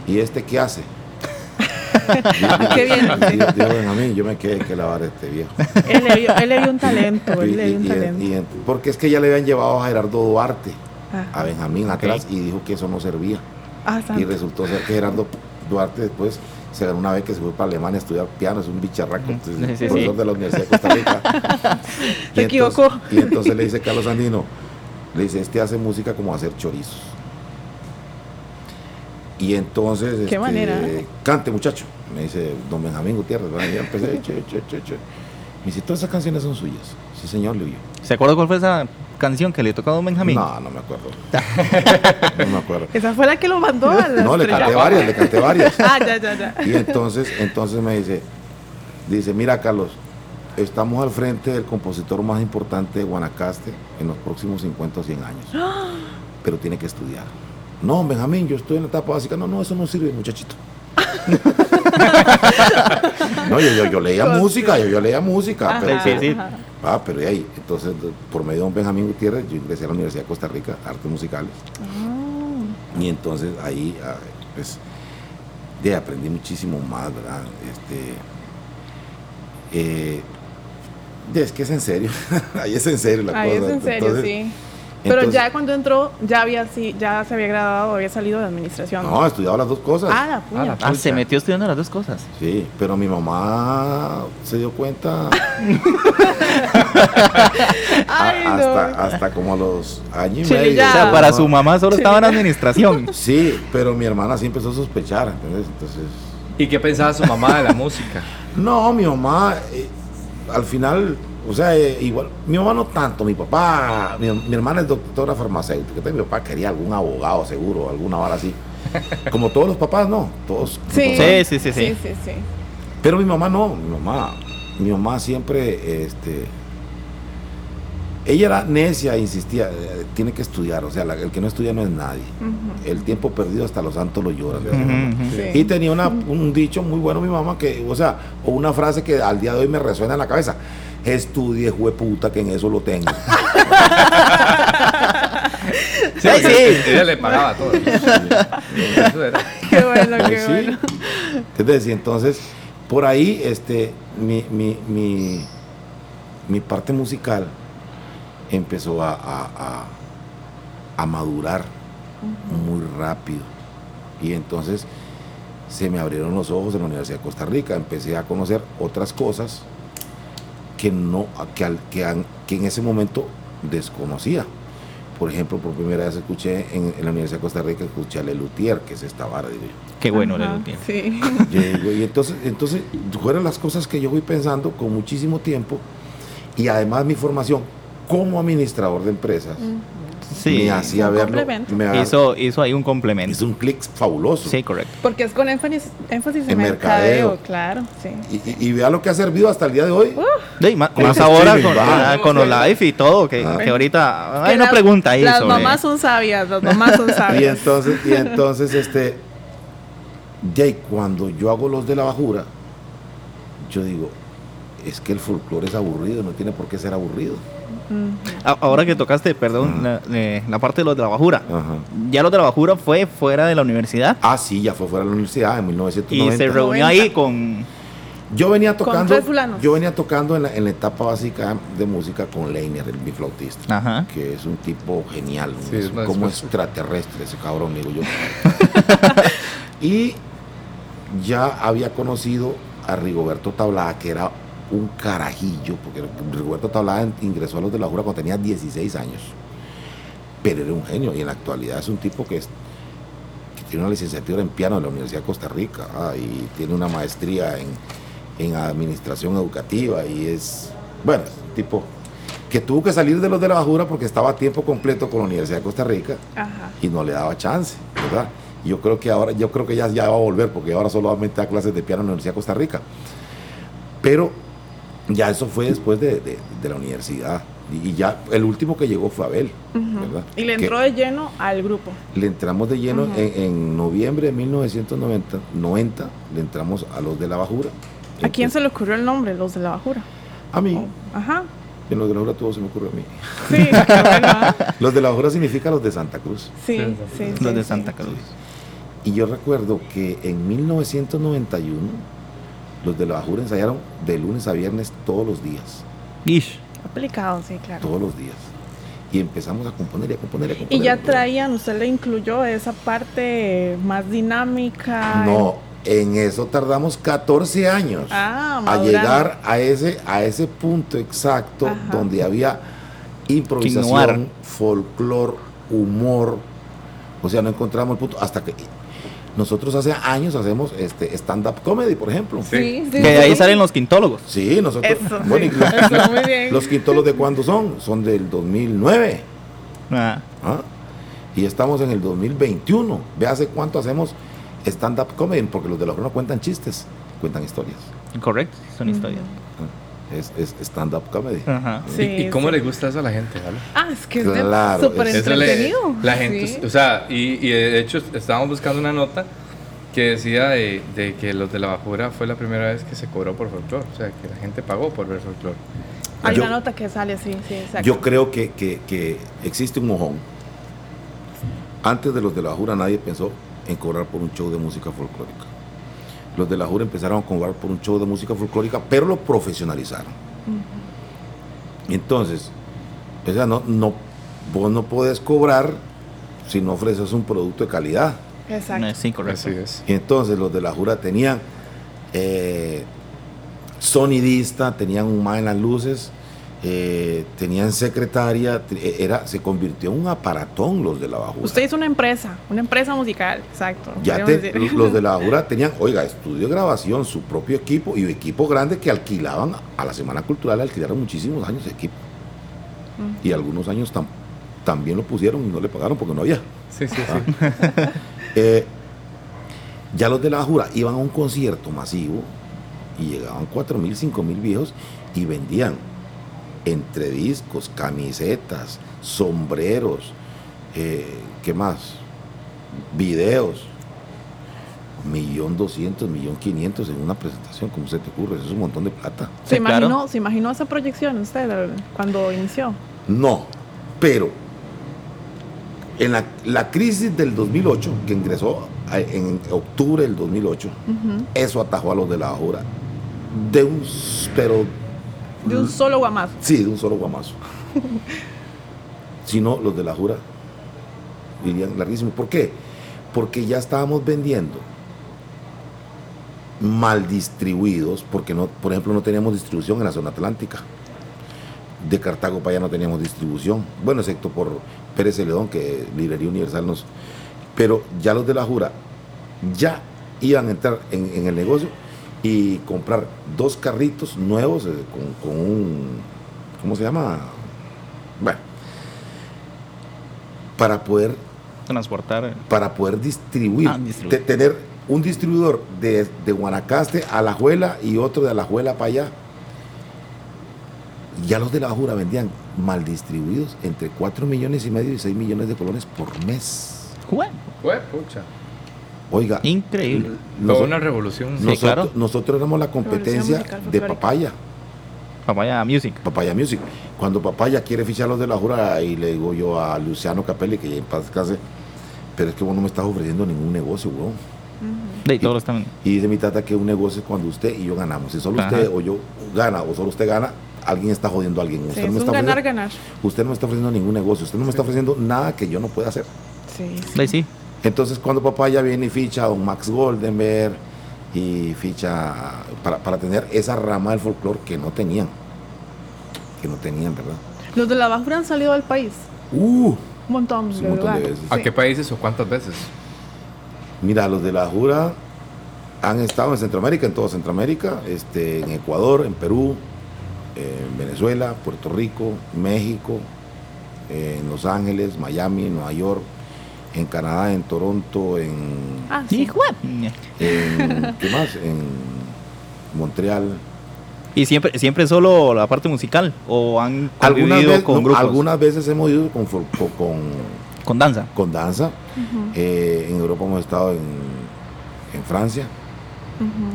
¿Y este qué hace? Qué bien. Yo me quedé que lavar a este viejo. Él le vio, él le vio un talento, Y- él le vio un talento. y- porque es que ya le habían llevado a Gerardo Duarte, Ajá. a Benjamín atrás, y dijo que eso no servía. Ah, Y resultó ser que Gerardo Duarte después se ganó una vez que se fue para Alemania a estudiar piano, es un bicharraco, entonces, Sí, sí, profesor sí. de la Universidad de Costa Rica. Se equivocó. y entonces le dice Carlos Andino, le dice, este hace música como hacer chorizos. Y entonces, este, manera. cante muchacho, me dice don Benjamín Gutiérrez, ¿verdad? Empecé, che, che, che, che. Me dice, todas esas canciones son suyas. Sí, señor, le digo yo. ¿Se acuerda cuál fue esa canción que le tocó a don Benjamín? No, no me acuerdo. no me acuerdo. Esa fue la que lo mandó a la No, le canté varias, le canté varias. Ah, ya, ya, ya. Y entonces, entonces me dice, dice, mira Carlos, estamos al frente del compositor más importante de Guanacaste en los próximos 50 o 100 años. Pero tiene que estudiar. No, Benjamín, yo estoy en la etapa básica. No, no, eso no sirve, muchachito. no, yo, yo, yo leía música, yo, yo leía música. Ajá, pero, Sí, sí. Ah, pero de ahí, entonces, por medio de don Benjamín Gutiérrez, yo ingresé a la Universidad de Costa Rica, Artes Musicales. Ah. Y entonces ahí, ah, pues, de aprendí muchísimo más, ¿verdad? Este, eh, es que es en serio, ahí es en serio la Ahí es cosa. en serio, Entonces, sí. Pero entonces- ya cuando entró, ya había sí, ya se había graduado, había salido de administración. No, estudiaba las dos cosas. Ah, la puya. Ah, la Ah, se metió estudiando las dos cosas. Sí, pero mi mamá se dio cuenta Ay, a- no. hasta, hasta como a los años y medio. ya. O sea, para su mamá solo estaba en administración. Sí, pero mi hermana sí empezó a sospechar, ¿entendés? Entonces, ¿Y qué pensaba su mamá de la música? No, mi mamá, eh, al final, o sea, eh, igual, mi mamá no tanto, mi papá, mi, mi hermana es doctora farmacéutica, entonces mi papá quería algún abogado seguro, alguna hora así. Como todos los papás, no, todos. Sí. Sí, sí, sí, sí. sí, sí, sí. Pero mi mamá no, mi mamá, mi mamá siempre, este, ella era necia, insistía, eh, tiene que estudiar, o sea, la- el que no estudia no es nadie. El tiempo perdido hasta los santos lo lloran. Y tenía una- un dicho muy bueno mi mamá, que, o sea, o una frase que al día de hoy me resuena en la cabeza. Estudie, jueputa, que en eso lo tengo. Sí, porque ella le pagaba todo. Eso era. Qué bueno, qué Pues sí. bueno. Entonces, por ahí, este, mi, mi, mi, mi parte musical empezó a, a- a- a madurar muy rápido. Y entonces se me abrieron los ojos en la Universidad de Costa Rica. Empecé a conocer otras cosas que, no, que, al- que, que en ese momento desconocía. Por ejemplo, por primera vez escuché en, en la Universidad de Costa Rica, escuché a Lelutier, que es esta vara, digo yo. Qué bueno, Ajá, tiene. Sí. Yo digo, y entonces, entonces fueron las cosas que yo fui pensando con muchísimo tiempo y además mi formación como administrador de empresas Sí. me hacía Un verlo. Me Hizo, hizo ahí un complemento. hizo un clic fabuloso. Sí, correcto. Porque es con énfasis, énfasis en, En mercadeo, mercadeo. claro, sí. Y, y- y vea lo que ha servido hasta el día de hoy. Sí, más ahora con, ah, con los live y todo, que, Ah. que ahorita hay Que una las- pregunta ahí Las sobre... mamás son sabias, las mamás son Y sabias. entonces, y entonces este, ahí, cuando yo hago los de la bajura, yo digo, es que el folclore es aburrido, no tiene por qué ser aburrido. Ahora que tocaste, perdón, la, eh, la parte de los de la bajura. Ajá. Ya los de la bajura fue fuera de la universidad Ah, sí, ya fue fuera de la universidad en y 1990. se reunió 90. ahí con... Yo venía tocando, yo venía tocando en la, en la etapa básica de música con Leiner, el biflautista, Ajá. que es un tipo genial, ¿no? Sí, es más- como extraterrestre ese cabrón, digo yo. y ya había conocido a Rigoberto Tablada, que era un carajillo, porque Rigoberto Tablada ingresó a los de la Jura cuando tenía 16 años, pero era un genio y en la actualidad es un tipo que es que tiene una licenciatura en piano de la Universidad de Costa Rica ah, y tiene una maestría en, en administración educativa y es, bueno, es un tipo que tuvo que salir de los de la bajura porque estaba a tiempo completo con la Universidad de Costa Rica Ajá. y no le daba chance, ¿verdad? Y Yo creo que ahora, yo creo que ya, ya va a volver porque ahora solamente da clases de piano en la Universidad de Costa Rica. Pero ya eso fue después de, de- de la universidad. Y, y ya el último que llegó fue Abel, ¿verdad? Y le Que- entró de lleno al grupo. le entramos de lleno en, en noviembre de 1990, 90, le entramos a los de la bajura. ¿A quién se le ocurrió el nombre? Los de la bajura. A mí. Oh, Ajá. En los de la bajura todo se me ocurre a mí. Sí, qué bueno. Los de la bajura significa los de Santa Cruz. Sí, Sí, sí, Los sí, de. Santa Cruz. Y yo recuerdo que en 1991 los de la bajura ensayaron de lunes a viernes todos los días. Ish. Aplicado, sí, claro. Todos los días. Y empezamos a componer y a componer y a componer. Y ya componer. traían, usted le incluyó esa parte más dinámica. No, en eso tardamos 14 años. Ah, a llegar a ese, a ese punto exacto Ajá. donde había improvisación, folclor, humor. O sea, no encontramos el punto hasta que nosotros hace años hacemos este stand-up comedy, por ejemplo. Sí, sí, Que de ahí salen los quintólogos. Sí, nosotros. Eso, bueno, los, Eso, muy bien. los quintolos de cuándo son? Son del 2009. Ah, ¿ah? Y estamos en el 2021. Ve hace cuánto hacemos stand-up comedy, porque los de la no cuentan chistes, cuentan historias. correcto, son historias. Es, es stand-up comedy. Ajá. ¿Y- Sí, ¿Y, cómo sí. le gusta eso a la gente? ¿vale? Ah, es que es de- Claro, súper es- le- entretenido. la gente, Sí. o sea, y, y de hecho estábamos buscando una nota que decía de, de que los de la bajura fue la primera vez que se cobró por folclore, o sea, que la gente pagó por ver folclore. Hay Yo- una nota que sale así, sí, exacto. Yo creo que, que- que existe un mojón. Antes de los de la Jura nadie pensó en cobrar por un show de música folclórica. Los de la Jura empezaron a cobrar por un show de música folclórica, pero lo profesionalizaron. Entonces, o sea, no, no, vos no puedes cobrar si no ofreces un producto de calidad. Exacto. Sí, correcto. Así es. Y entonces los de la Jura tenían eh, sonidista, tenían un más en las luces, eh, tenían secretaria, te- era, se convirtió en un aparatón los de la Bajura. Usted hizo una empresa, una empresa musical, exacto. ya te- los de la Bajura tenían, oiga, estudio de grabación, su propio equipo y equipo grande que alquilaban a la Semana Cultural, alquilaron muchísimos años de equipo. Y algunos años tam- también lo pusieron y no le pagaron porque no había. Sí, sí, sí. Eh, ya los de la Bajura iban a un concierto masivo y llegaban 4 mil, 5 mil viejos y vendían entre discos, camisetas, sombreros, eh, ¿qué más? Videos. Millón doscientos, millón quinientos en una presentación, ¿cómo se te ocurre? Eso es un montón de plata. ¿Se, Sí, claro. imaginó, ¿Se imaginó esa proyección usted eh, cuando inició? No, pero en la, la crisis del 2008, que ingresó a- en octubre del 2008, eso atajó a los de la Bajura de un, pero De un solo guamazo. sí, de un solo guamazo. si no, los de la Jura irían larguísimo. ¿Por qué? Porque ya estábamos vendiendo mal distribuidos, porque no, por ejemplo no teníamos distribución en la zona atlántica. De Cartago para allá no teníamos distribución, bueno, excepto por Pérez Celedón, que Librería Universal nos... Pero ya los de la Jura ya iban a entrar en, en el negocio y comprar dos carritos nuevos eh, con, con un, ¿cómo se llama? Bueno, para poder Transportar. para poder distribuir, Ah, distribuir. te- tener un distribuidor de, de Guanacaste a La Juela y otro de La Juela para allá. Ya los de La Jura vendían mal distribuidos entre 4 millones y medio y 6 millones de colones por mes. Jue- Fue, pucha. Oiga, Increíble. Noso- una revolución. Sí, nosotros, claro. nosotros éramos la competencia musical de. Papaya, Papaya Music. Papaya Music. Cuando Papaya quiere fichar los de La Jura, y le digo yo a Luciano Capelli, que ya en paz descanse, pero es que vos no me estás ofreciendo ningún negocio, weón. De ahí todos están. Y dice mi tata que un negocio es cuando usted y yo ganamos. Si solo Ajá. usted o yo gana o solo usted gana, alguien está jodiendo a alguien. Sí, Usted, es no me un está ganar, ofreciendo, ganar. usted no me está ofreciendo ningún negocio. Usted no me está ofreciendo nada que yo no pueda hacer. Sí, sí. De ahí sí. Entonces cuando papá ya viene y ficha a un Max Goldenberg y ficha para, para tener esa rama del folclore que no tenían. Que no tenían, ¿verdad? Los de la Bajura han salido del país. Uh, Un montón, de un montón de verdad. veces. ¿A qué países o cuántas veces? Mira, los de la Jura han estado en Centroamérica, en toda Centroamérica, este, en Ecuador, en Perú, en Venezuela, Puerto Rico, México, en Los Ángeles, Miami, Nueva York, en Canadá, en Toronto, en, Ah, sí. En ¿qué más? En Montreal. Y siempre, siempre solo la parte musical. O han Algunas, con no, grupos. algunas veces hemos ido con, con, danza. con danza. Eh, en Europa hemos estado en, en Francia.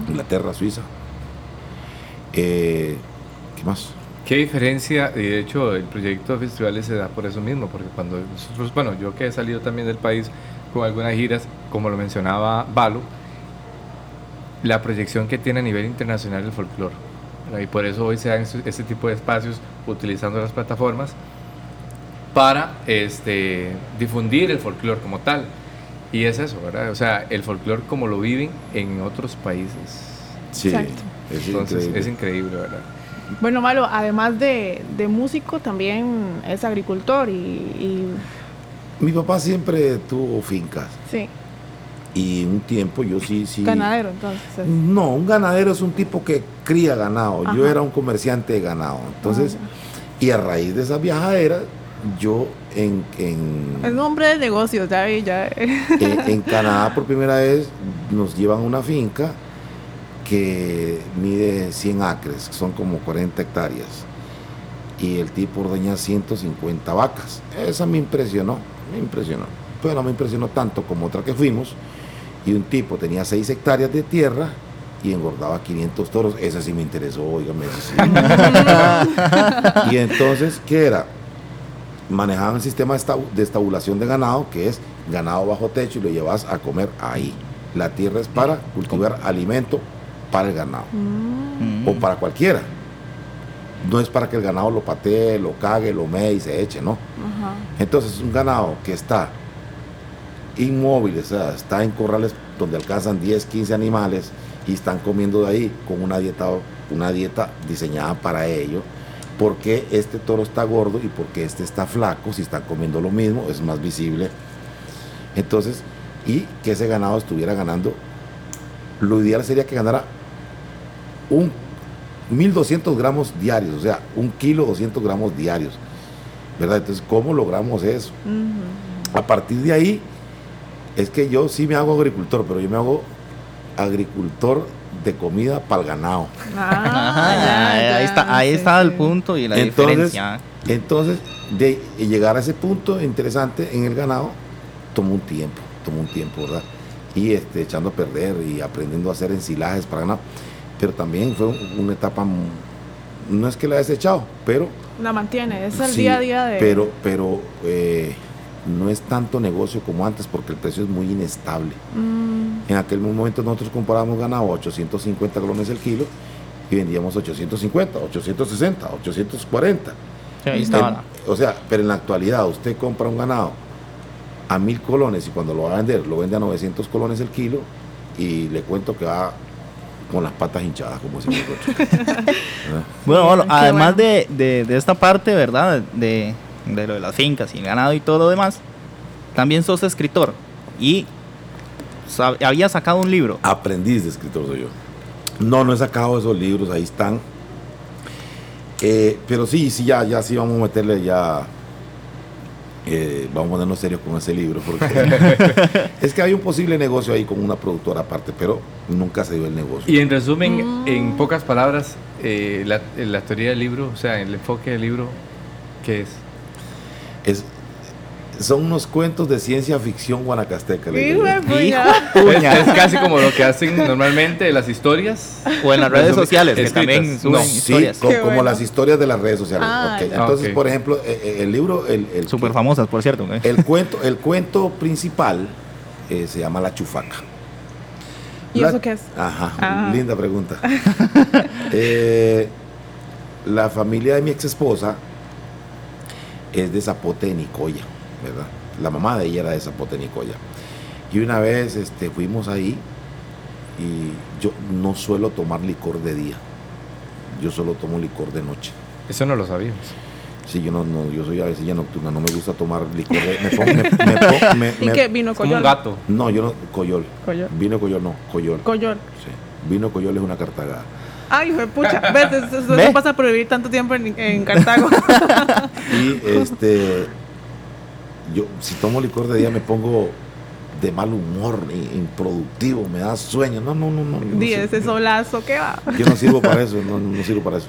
Inglaterra, Suiza. Eh, ¿Qué más? ¿Qué diferencia? Y de hecho, el proyecto de festivales se da por eso mismo, porque cuando nosotros, bueno, yo que he salido también del país con algunas giras, como lo mencionaba Valo, la proyección que tiene a nivel internacional el folclore. Y por eso hoy se dan este, este tipo de espacios utilizando las plataformas para este, difundir el folclore como tal. Y es eso, ¿verdad? O sea, el folclore como lo viven en otros países. Sí, Exacto. es Entonces increíble. es increíble, ¿verdad? Bueno, Malo, además de, de músico, también es agricultor y, y- Mi papá siempre tuvo fincas sí, y un tiempo yo sí, sí. ganadero, entonces. No, un ganadero es un tipo que cría ganado. Yo era un comerciante de ganado. Entonces, Ah, y a raíz de esas viajaderas, yo en, en, Es un hombre de negocios, ya vi, ya. en, en Canadá por primera vez nos llevan a una finca que mide 100 acres, que son como 40 hectáreas. Y el tipo ordeña 150 vacas. Esa me impresionó, me impresionó. Pero no me impresionó tanto como otra que fuimos. Y un tipo tenía 6 hectáreas de tierra y engordaba 500 toros. Esa sí me interesó, oígame. sí. y entonces, ¿qué era? Manejaban el sistema de estabulación de ganado, que es ganado bajo techo y lo llevas a comer ahí. La tierra es para cultivar alimento para el ganado Mm, o para cualquiera. No es para que el ganado lo patee, lo cague, lo mee y se eche, ¿no? Ajá. Entonces es un ganado que está inmóvil, o sea, está en corrales donde alcanzan 10, 15 animales y están comiendo de ahí con una dieta, una dieta diseñada para ello. ¿Por qué este toro está gordo y por qué este está flaco? Si están comiendo lo mismo, es más visible. Entonces, y que ese ganado estuviera ganando, lo ideal sería que ganara un 1200 gramos diarios, o sea, un kilo 200 gramos diarios, ¿verdad? Entonces, ¿cómo logramos eso? A partir de ahí, es que yo sí me hago agricultor, pero yo me hago agricultor de comida para el ganado. Ah, Ajá, ya, ahí está, ahí sí, está el punto y la Entonces, diferencia. Entonces, de llegar a ese punto interesante en el ganado, tomó un tiempo, tomó un tiempo, ¿verdad? Y este, echando a perder y aprendiendo a hacer ensilajes para ganado. Pero también fue un- una etapa, no es que la he desechado, pero La mantiene, es el Sí, día a día de. Pero, pero eh, no es tanto negocio como antes porque el precio es muy inestable. Mm, En aquel momento nosotros comprábamos ganado a 850 colones el kilo y vendíamos 850, 860, 840. Sí, ahí En- o sea, pero en la actualidad usted compra un ganado a mil colones y cuando lo va a vender lo vende a 900 colones el kilo y le cuento que va con las patas hinchadas, como decimos nosotros. ¿Verdad? Bueno, bueno, además bueno. de, de- de esta parte, ¿verdad? De, de lo de las fincas y el ganado y todo lo demás, también sos escritor. Y sab- había sacado un libro. Aprendiz de escritor soy yo. No, no he sacado esos libros, ahí están. Eh, pero sí, sí, ya, ya sí vamos a meterle ya. Eh, vamos a ponernos serios con ese libro. Porque es que hay un posible negocio ahí con una productora aparte, pero nunca se dio el negocio. Y en resumen, Mm. en pocas palabras, eh, la, la teoría del libro, o sea, el enfoque del libro, ¿qué es? Es, son unos cuentos de ciencia ficción guanacasteca. Hijo. Es, es casi como lo que hacen normalmente las historias. O en las redes sociales, que también suben No, Sí, co- como las historias de las redes sociales. Ah. Entonces, por ejemplo, eh, eh, el libro, el, el, Súper famosas, por cierto. ¿eh? el cuento, el cuento principal eh, se llama La Chufaca. ¿Y La- eso qué es? Ajá, Ah. linda pregunta. Eh, la familia de mi ex esposa es de Zapote de Nicoya, ¿verdad? La mamá de ella era de Zapote Nicoya. Y una vez este, fuimos ahí y yo no suelo tomar licor de día. Yo solo tomo licor de noche. Eso no lo sabíamos. Sí, yo no, no yo soy a veces ya nocturna, no me gusta tomar licor de me pongo- me- me pongo- me- ¿Y me- qué? ¿Vino como un Coyol? gato. No, yo no, coyol. Coyol. Vino coyol, no, coyol. Coyol. Sí. Vino coyol es una cartagada. Ay, hijo de pucha. ¿Ves? Eso, eso ¿Ve? pasa por vivir tanto tiempo en, en Cartago. Y este, yo si tomo licor de día me pongo de mal humor, improductivo, me da sueño. No, no, no, no. yo no Di sirvo- ese solazo, ¿qué va? Yo no sirvo para eso, no, no sirvo para eso.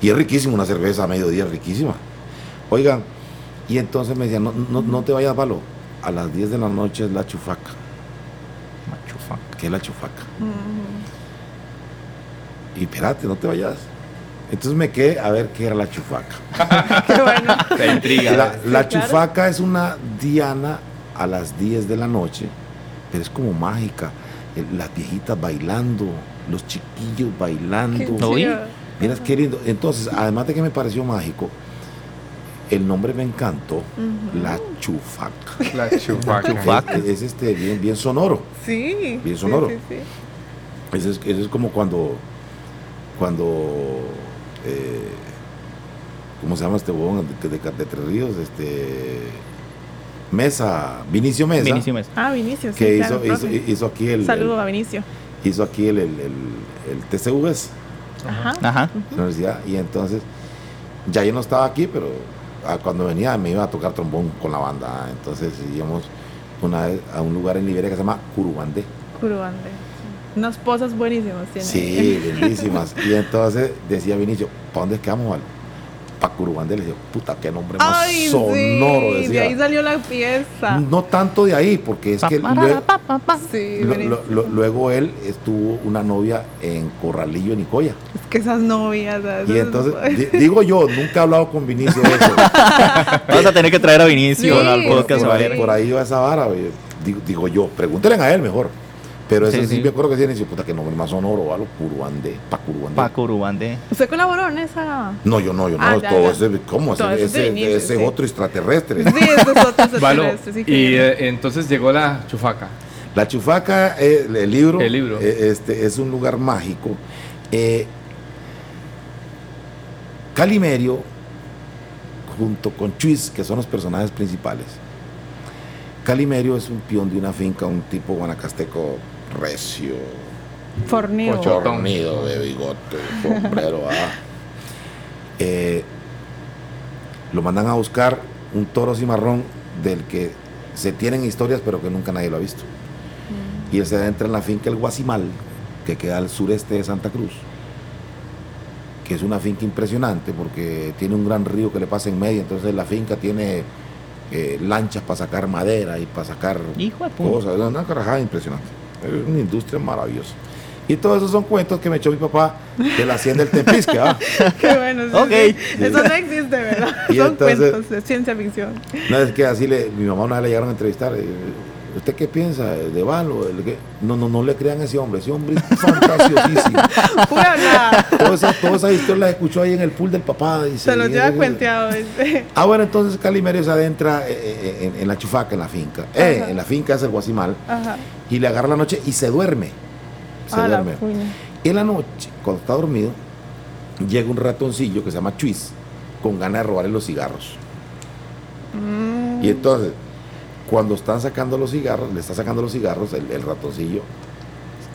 Y es riquísimo una cerveza a mediodía, riquísima. Oigan, y entonces me decían, no, no, no te vayas, Valo. A las 10 de la noche es la chufaca. Machufa. ¿Qué es la chufaca? Y espérate, no te vayas. Entonces me quedé a ver qué era la chufaca. Qué bueno. La intriga. La, chufaca es una diana a las 10 de la noche, pero es como mágica. Eh, Las viejitas bailando, los chiquillos bailando. No. Miras qué lindo. Entonces, además de que me pareció mágico, el nombre me encantó, Ujú. la chufaca. La chufaca. chufaca. Es, es, este, bien, bien sonoro. Sí. Bien sí, sonoro. Sí, sí, Eso es, eso es como cuando, cuando, eh, ¿cómo se llama este huevón de, de, de Tres Ríos? Este, Mesa, Vinicio Mesa, Vinicio Mesa. Ah, Vinicio, sí, que claro, hizo, hizo, aquí el, Saludo a Vinicio. hizo aquí el, el, el, el TCVs, Ajá. Ajá. la universidad, y entonces ya yo no estaba aquí, pero ah, cuando venía me iba a tocar trombón con la banda, entonces íbamos una vez a un lugar en Liberia que se llama Curubandé. Curubande. Unas pozas buenísimas tiene. Sí, lindísimas. Y entonces decía Vinicio, ¿para dónde es que vamos, Val? Para Curubandé. Le dije, puta, qué nombre más Ay, sonoro. sí, decía. de ahí salió la pieza. No tanto de ahí, porque es que luego, Sí, lo- buenísimo. lo- lo- luego él estuvo una novia en Corralillo, en Nicoya. Es que esas novias. ¿sabes? Y entonces, di- digo yo, nunca he hablado con Vinicio de eso. Vas a tener que traer a Vinicio Sí, al podcast. por, ahí, por ahí va esa vara. digo yo, pregúntenle a él mejor. Pero eso Sí, sí, sí. me acuerdo que tiene, dice, puta, qué nombre más sonoro. Curubandé, pa' Curubandé. Paco Urubande. ¿Usted colaboró en esa? No, yo no, yo no. Ah, ya, todo ya. ese, ¿cómo? Todo Ese, ese- inicio, ese sí. otro extraterrestre. Sí, eso es otro Valo, extraterrestre, sí, y que- eh, entonces llegó la chufaca. La Chufaca, eh, el libro, El libro. eh, este, es un lugar mágico. Eh, Calimerio, junto con Chuis, que son los personajes principales. Calimerio es un peón de una finca, un tipo guanacasteco recio, Fornido. De bigote, sombrero. ah. Eh, lo mandan a buscar un toro cimarrón del que se tienen historias, pero que nunca nadie lo ha visto. Y él se adentra en la finca El Guasimal, que queda al sureste de Santa Cruz, que es una finca impresionante porque tiene un gran río que le pasa en medio, entonces la finca tiene eh, lanchas para sacar madera y para sacar Hijo de cosas, una carajada impresionante. Es una industria maravillosa. Y todos esos son cuentos que me echó mi papá de la hacienda del Tempisque, ¿ah? Qué bueno. sí, Ok. sí. Eso no existe, ¿verdad? Y Son entonces- cuentos de ciencia ficción. No es que así le, mi mamá una vez le llegaron a entrevistar. eh, ¿Usted qué piensa de Valo? No, no, no le crean a ese hombre. Ese hombre es fantasiosísimo. Todas esas toda esa historias las escuchó ahí en el pool del papá. dice, Se los lleva eso- cuenteado. este. Ah, bueno, entonces Calimerio se adentra eh, eh, en, en la chufaca, en la finca. Eh, en la finca es el Guasimal. Ajá. Y le agarra la noche y se duerme. Se Ah, la duerme. puña. En la noche, cuando está dormido, llega un ratoncillo que se llama Chuis, con ganas de robarle los cigarros. Mm. Y entonces, cuando están sacando los cigarros, le está sacando los cigarros, el, el ratoncillo,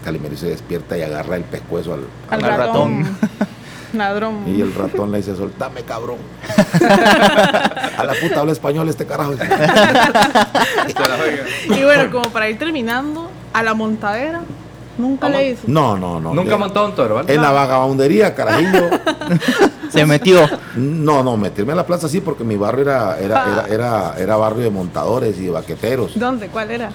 Calimero se despierta y agarra el pescuezo al, Al Al ratón. Ladrón. y el ratón le dice, soltame cabrón. a la puta habla español este carajo. Y bueno, como para ir terminando, a la montadera, nunca le hizo. No, no, no. Nunca montado un toro, ¿vale? En la vagabundería, carajillo. Se metió. No, no, meterme a la plaza sí, porque mi barrio era, era, Ah. era, era, era barrio de montadores y de baqueteros. ¿Dónde? ¿Cuál era?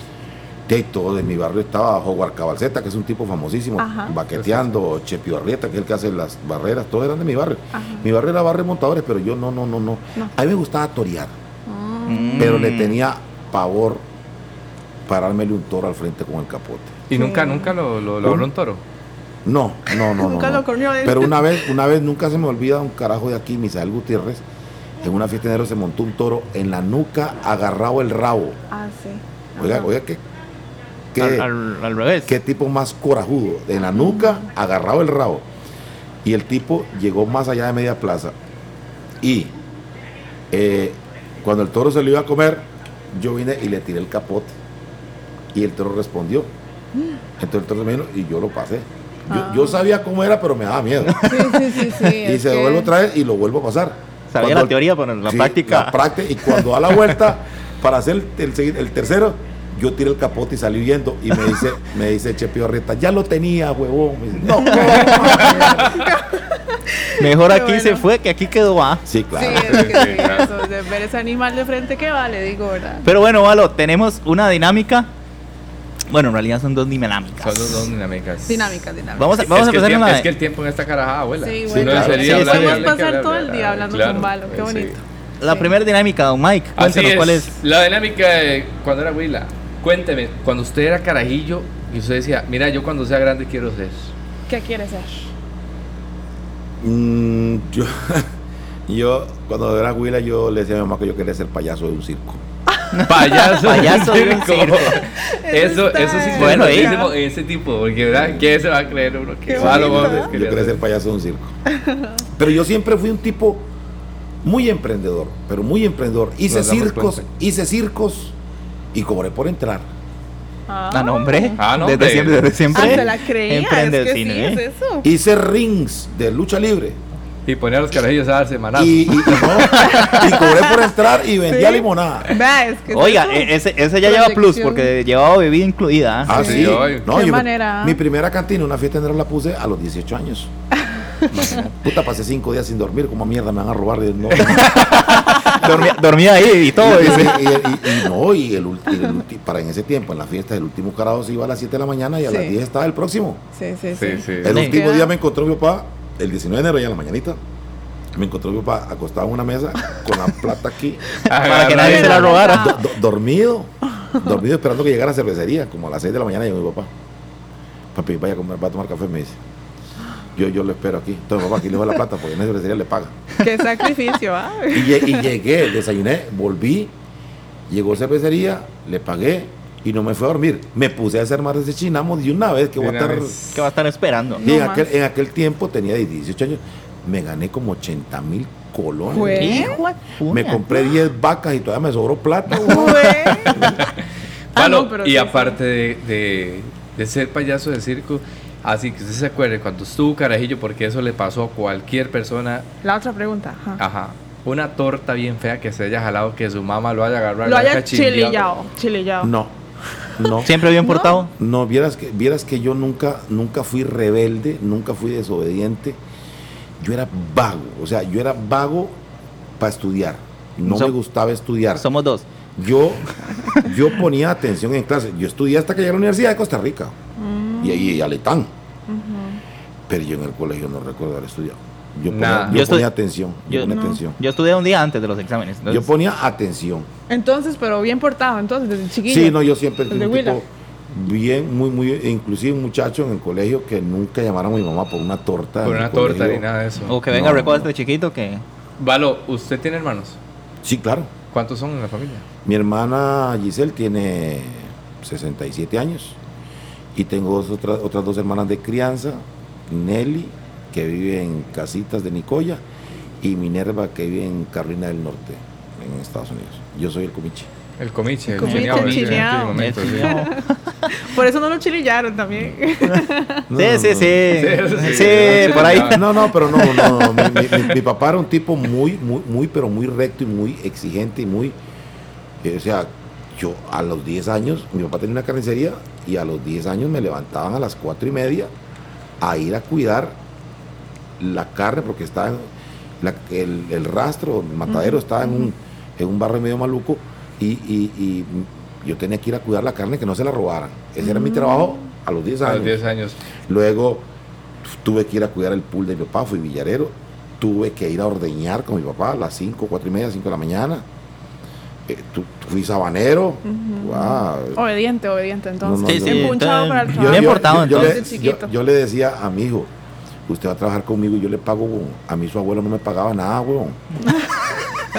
De todo, de mi barrio estaba Howard Cabalceta, que es un tipo famosísimo, Ajá. baqueteando, Chepio Arrieta, que es el que hace las barreras, todos eran de mi barrio. Ajá. Mi barrio era barrio de montadores, pero yo no, no, no, no. No. A mí me gustaba torear, Mm. pero le tenía pavor parármele un toro al frente con el capote. Y nunca, nunca lo, lo, lo ¿Un? habló un toro. No, no, no, no. Nunca no. lo corrió él. Pero una vez, una vez nunca se me olvida un carajo de aquí, Misael Gutiérrez, en una fiesta de enero se montó un toro en la nuca, agarrado el rabo. Ah, sí. Oiga, oiga, qué, qué, Al, al- al revés. qué tipo más corajudo. En la nuca, agarrado el rabo. Y el tipo llegó más allá de media plaza. Y eh, cuando el toro se lo iba a comer, yo vine y le tiré el capote. Y el toro respondió. Entonces el vino y yo lo pasé. Yo, Ah. yo sabía cómo era, pero me daba miedo. Sí, sí, sí, sí. y se que- devuelve otra vez y lo vuelvo a pasar. Sabía Cuando la teoría, pero en la Sí, práctica. la práctica, y cuando da la vuelta para hacer el, el segui- el tercero, yo tiré el capote y salí huyendo. Y me dice, me dice Chepi Arrieta, ya lo tenía, huevón. Me dice, no, Mejor Qué aquí bueno. se fue que aquí quedó ah. Sí, Sí, claro. es que sí, eso, de ver ese animal de frente que vale, digo, ¿verdad? Pero bueno, Valo, tenemos una dinámica. Bueno, en realidad son dos dinámicas. Son dos, dos dinámicas. Dinámica, dinámica. Vamos a, Es vamos a empezar tiempo- la Es que el tiempo en esta carajada, abuela. Sí, bueno, claro. sí, sería hablar, podemos hablar, pasar hablar, todo el día hablando claro, con Valo, qué sí. bonito. la Sí. primera dinámica, don Mike. Es. cuál es. La dinámica de cuando era Huila. Cuénteme, cuando usted era carajillo y usted decía, mira, yo cuando sea grande quiero ser. ¿Qué quieres ser? Mm, yo, yo, cuando era Huila, yo le decía a mi mamá que yo quería ser payaso de un circo. Payaso. Payaso de un circo. Eso, eso sí es Bueno, bueno, ese tipo, porque ¿verdad? ¿Qué se va a creer uno? Que Qué va a Yo quería ser payaso de un circo. Pero yo siempre fui un tipo muy emprendedor, pero muy emprendedor. Hice circos, cuenta. hice circos y cobré por entrar. Ah, no, hombre. Ah, no, desde hombre. siempre, desde siempre. Ah, se la creía, Emprende es que el cine, sí, ¿eh? es eso. Hice rings de lucha libre. Y poner a los carajillos a darse manazos. Y, y- y no, y cobré por entrar y vendía Sí. limonada. Vea, es que es Oiga, e- ese, ese ya lleva plus porque llevaba bebida incluida. ¿ah? Ah, Sí, sí. No, Qué yo manera. mi primera cantina, una fiesta en la puse a los 18 años. Puta, pasé cinco días sin dormir, como mierda me van a robar. Y No, Dormía, dormía ahí y todo. y, dice. y- y- y no, y el, ulti- para en ese tiempo, en la fiesta, el último carajo se iba a las 7 de la mañana y a Sí. las 10 estaba el próximo. Sí, sí, Sí, sí. sí. El Sí. último día me encontró mi papá, el 19 de enero, ya en la mañanita. Me encontró mi papá acostado en una mesa con la plata aquí, Para que nadie se la robara. do- do- dormido, dormido esperando que llegara a la cervecería, como a las 6 de la mañana llegó mi papá. Papi, vaya a comer, va a tomar café, me dice. Yo, yo lo espero aquí. Entonces, papá, aquí le doy la plata porque en la cervecería le paga. Qué sacrificio, ¿ah? Y, y llegué, desayuné, volví, llegó cervecería, le pagué y no me fui a dormir. Me puse a hacer más de chinamo de una vez que voy a De una estar. vez. Que va a estar esperando. Y en, aquel, más. en aquel tiempo tenía 18 años, me gané como 80 mil colones. Me compré 10 vacas y todavía me sobró plata. Ah, Palo, no, pero y sí, aparte de, de- de ser payaso de circo, así que usted se acuerde cuando estuvo carajillo, porque eso le pasó a cualquier persona, La otra pregunta. ajá. ajá, una torta bien fea que se haya jalado, que su mamá lo haya agarrado, Lo haya. Chilillado. No, no. Siempre bien portado. No, vieras que, vieras que yo nunca, nunca fui rebelde, nunca fui desobediente. Yo era vago, o sea, yo era vago para estudiar. No So- me gustaba estudiar. Somos dos. Yo, yo ponía atención en clase. Yo estudié hasta que llegué a la Universidad de Costa Rica Mm, y ahí a Letán. ujú. Pero yo en el colegio no recuerdo haber estudiado. Yo ponía, Nada. yo Yo estoy- ponía atención. Yo, yo- ponía no. atención. Yo estudié un día antes de los exámenes. Yo ponía atención. Entonces, pero bien portado, entonces, desde chiquillo. Sí, no, yo siempre fui un tipo bien, muy, muy, inclusive un muchacho en el colegio que nunca llamaron a mi mamá por una torta. Por una torta colegio. ni nada de eso. O que venga No, recoger no. este chiquito que. Valo, ¿usted tiene hermanos? Sí, claro. ¿Cuántos son en la familia? Mi hermana Giselle tiene 67 años y tengo dos- otras, otras dos hermanas de crianza Nelly, que vive en Casitas de Nicoya, y Minerva, que vive en Carolina del Norte, en Estados Unidos. Yo soy el comiche. El comiche, el, comiche, chineado, el en aquel chineado. momento, sí. Por eso no lo chilillaron también. No, Sí, no, sí, no. sí, sí, sí, sí, por ahí. No, no, pero no, no. Mi, mi- mi- mi papá era un tipo muy, muy, muy, pero muy recto y muy exigente y muy. eh, o sea, yo a los 10 años, mi papá tenía una carnicería y a los 10 años me levantaban a las 4 y media a ir a cuidar la carne porque estaba en la- el, el rastro, el matadero estaba en un, en un barrio medio maluco y, y- y yo tenía que ir a cuidar la carne que no se la robaran. Ese era mi trabajo a los 10 A años. los 10 años. Luego tuve que ir a cuidar el pool de mi papá, fui villarero. Tuve que ir a ordeñar con mi papá a las 5, 4 y media, 5 de la mañana. Eh, tu- fui sabanero. Obediente, obediente, entonces. No, no, Sí, sí, Empunchado entonces, para el yo- entonces. yo le decía a mi hijo, usted va a trabajar conmigo y yo le pago, weón. a mí su abuelo no me pagaba nada, weón.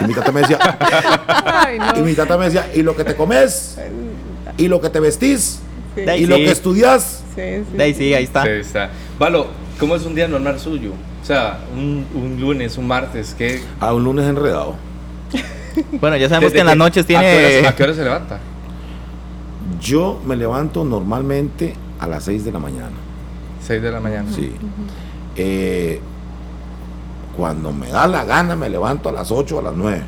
Y mi tata me decía, Ay, no. y mi tata me decía, y lo que te comes, y lo que te vestís, Sí, ahí y lo que estudias. sí, sí. De ahí sí, ahí está. Sí, está. Valo, ¿cómo es un día normal suyo? O sea, un, un lunes, un martes, ¿qué? A un lunes enredado. Bueno, ya sabemos desde que en las noches ¿a qué, horas, tiene. a qué hora se levanta? Yo me levanto normalmente a las 6 de la mañana. 6 de la mañana. Sí. Eh, cuando me da la gana me levanto a las 8 o a las 9.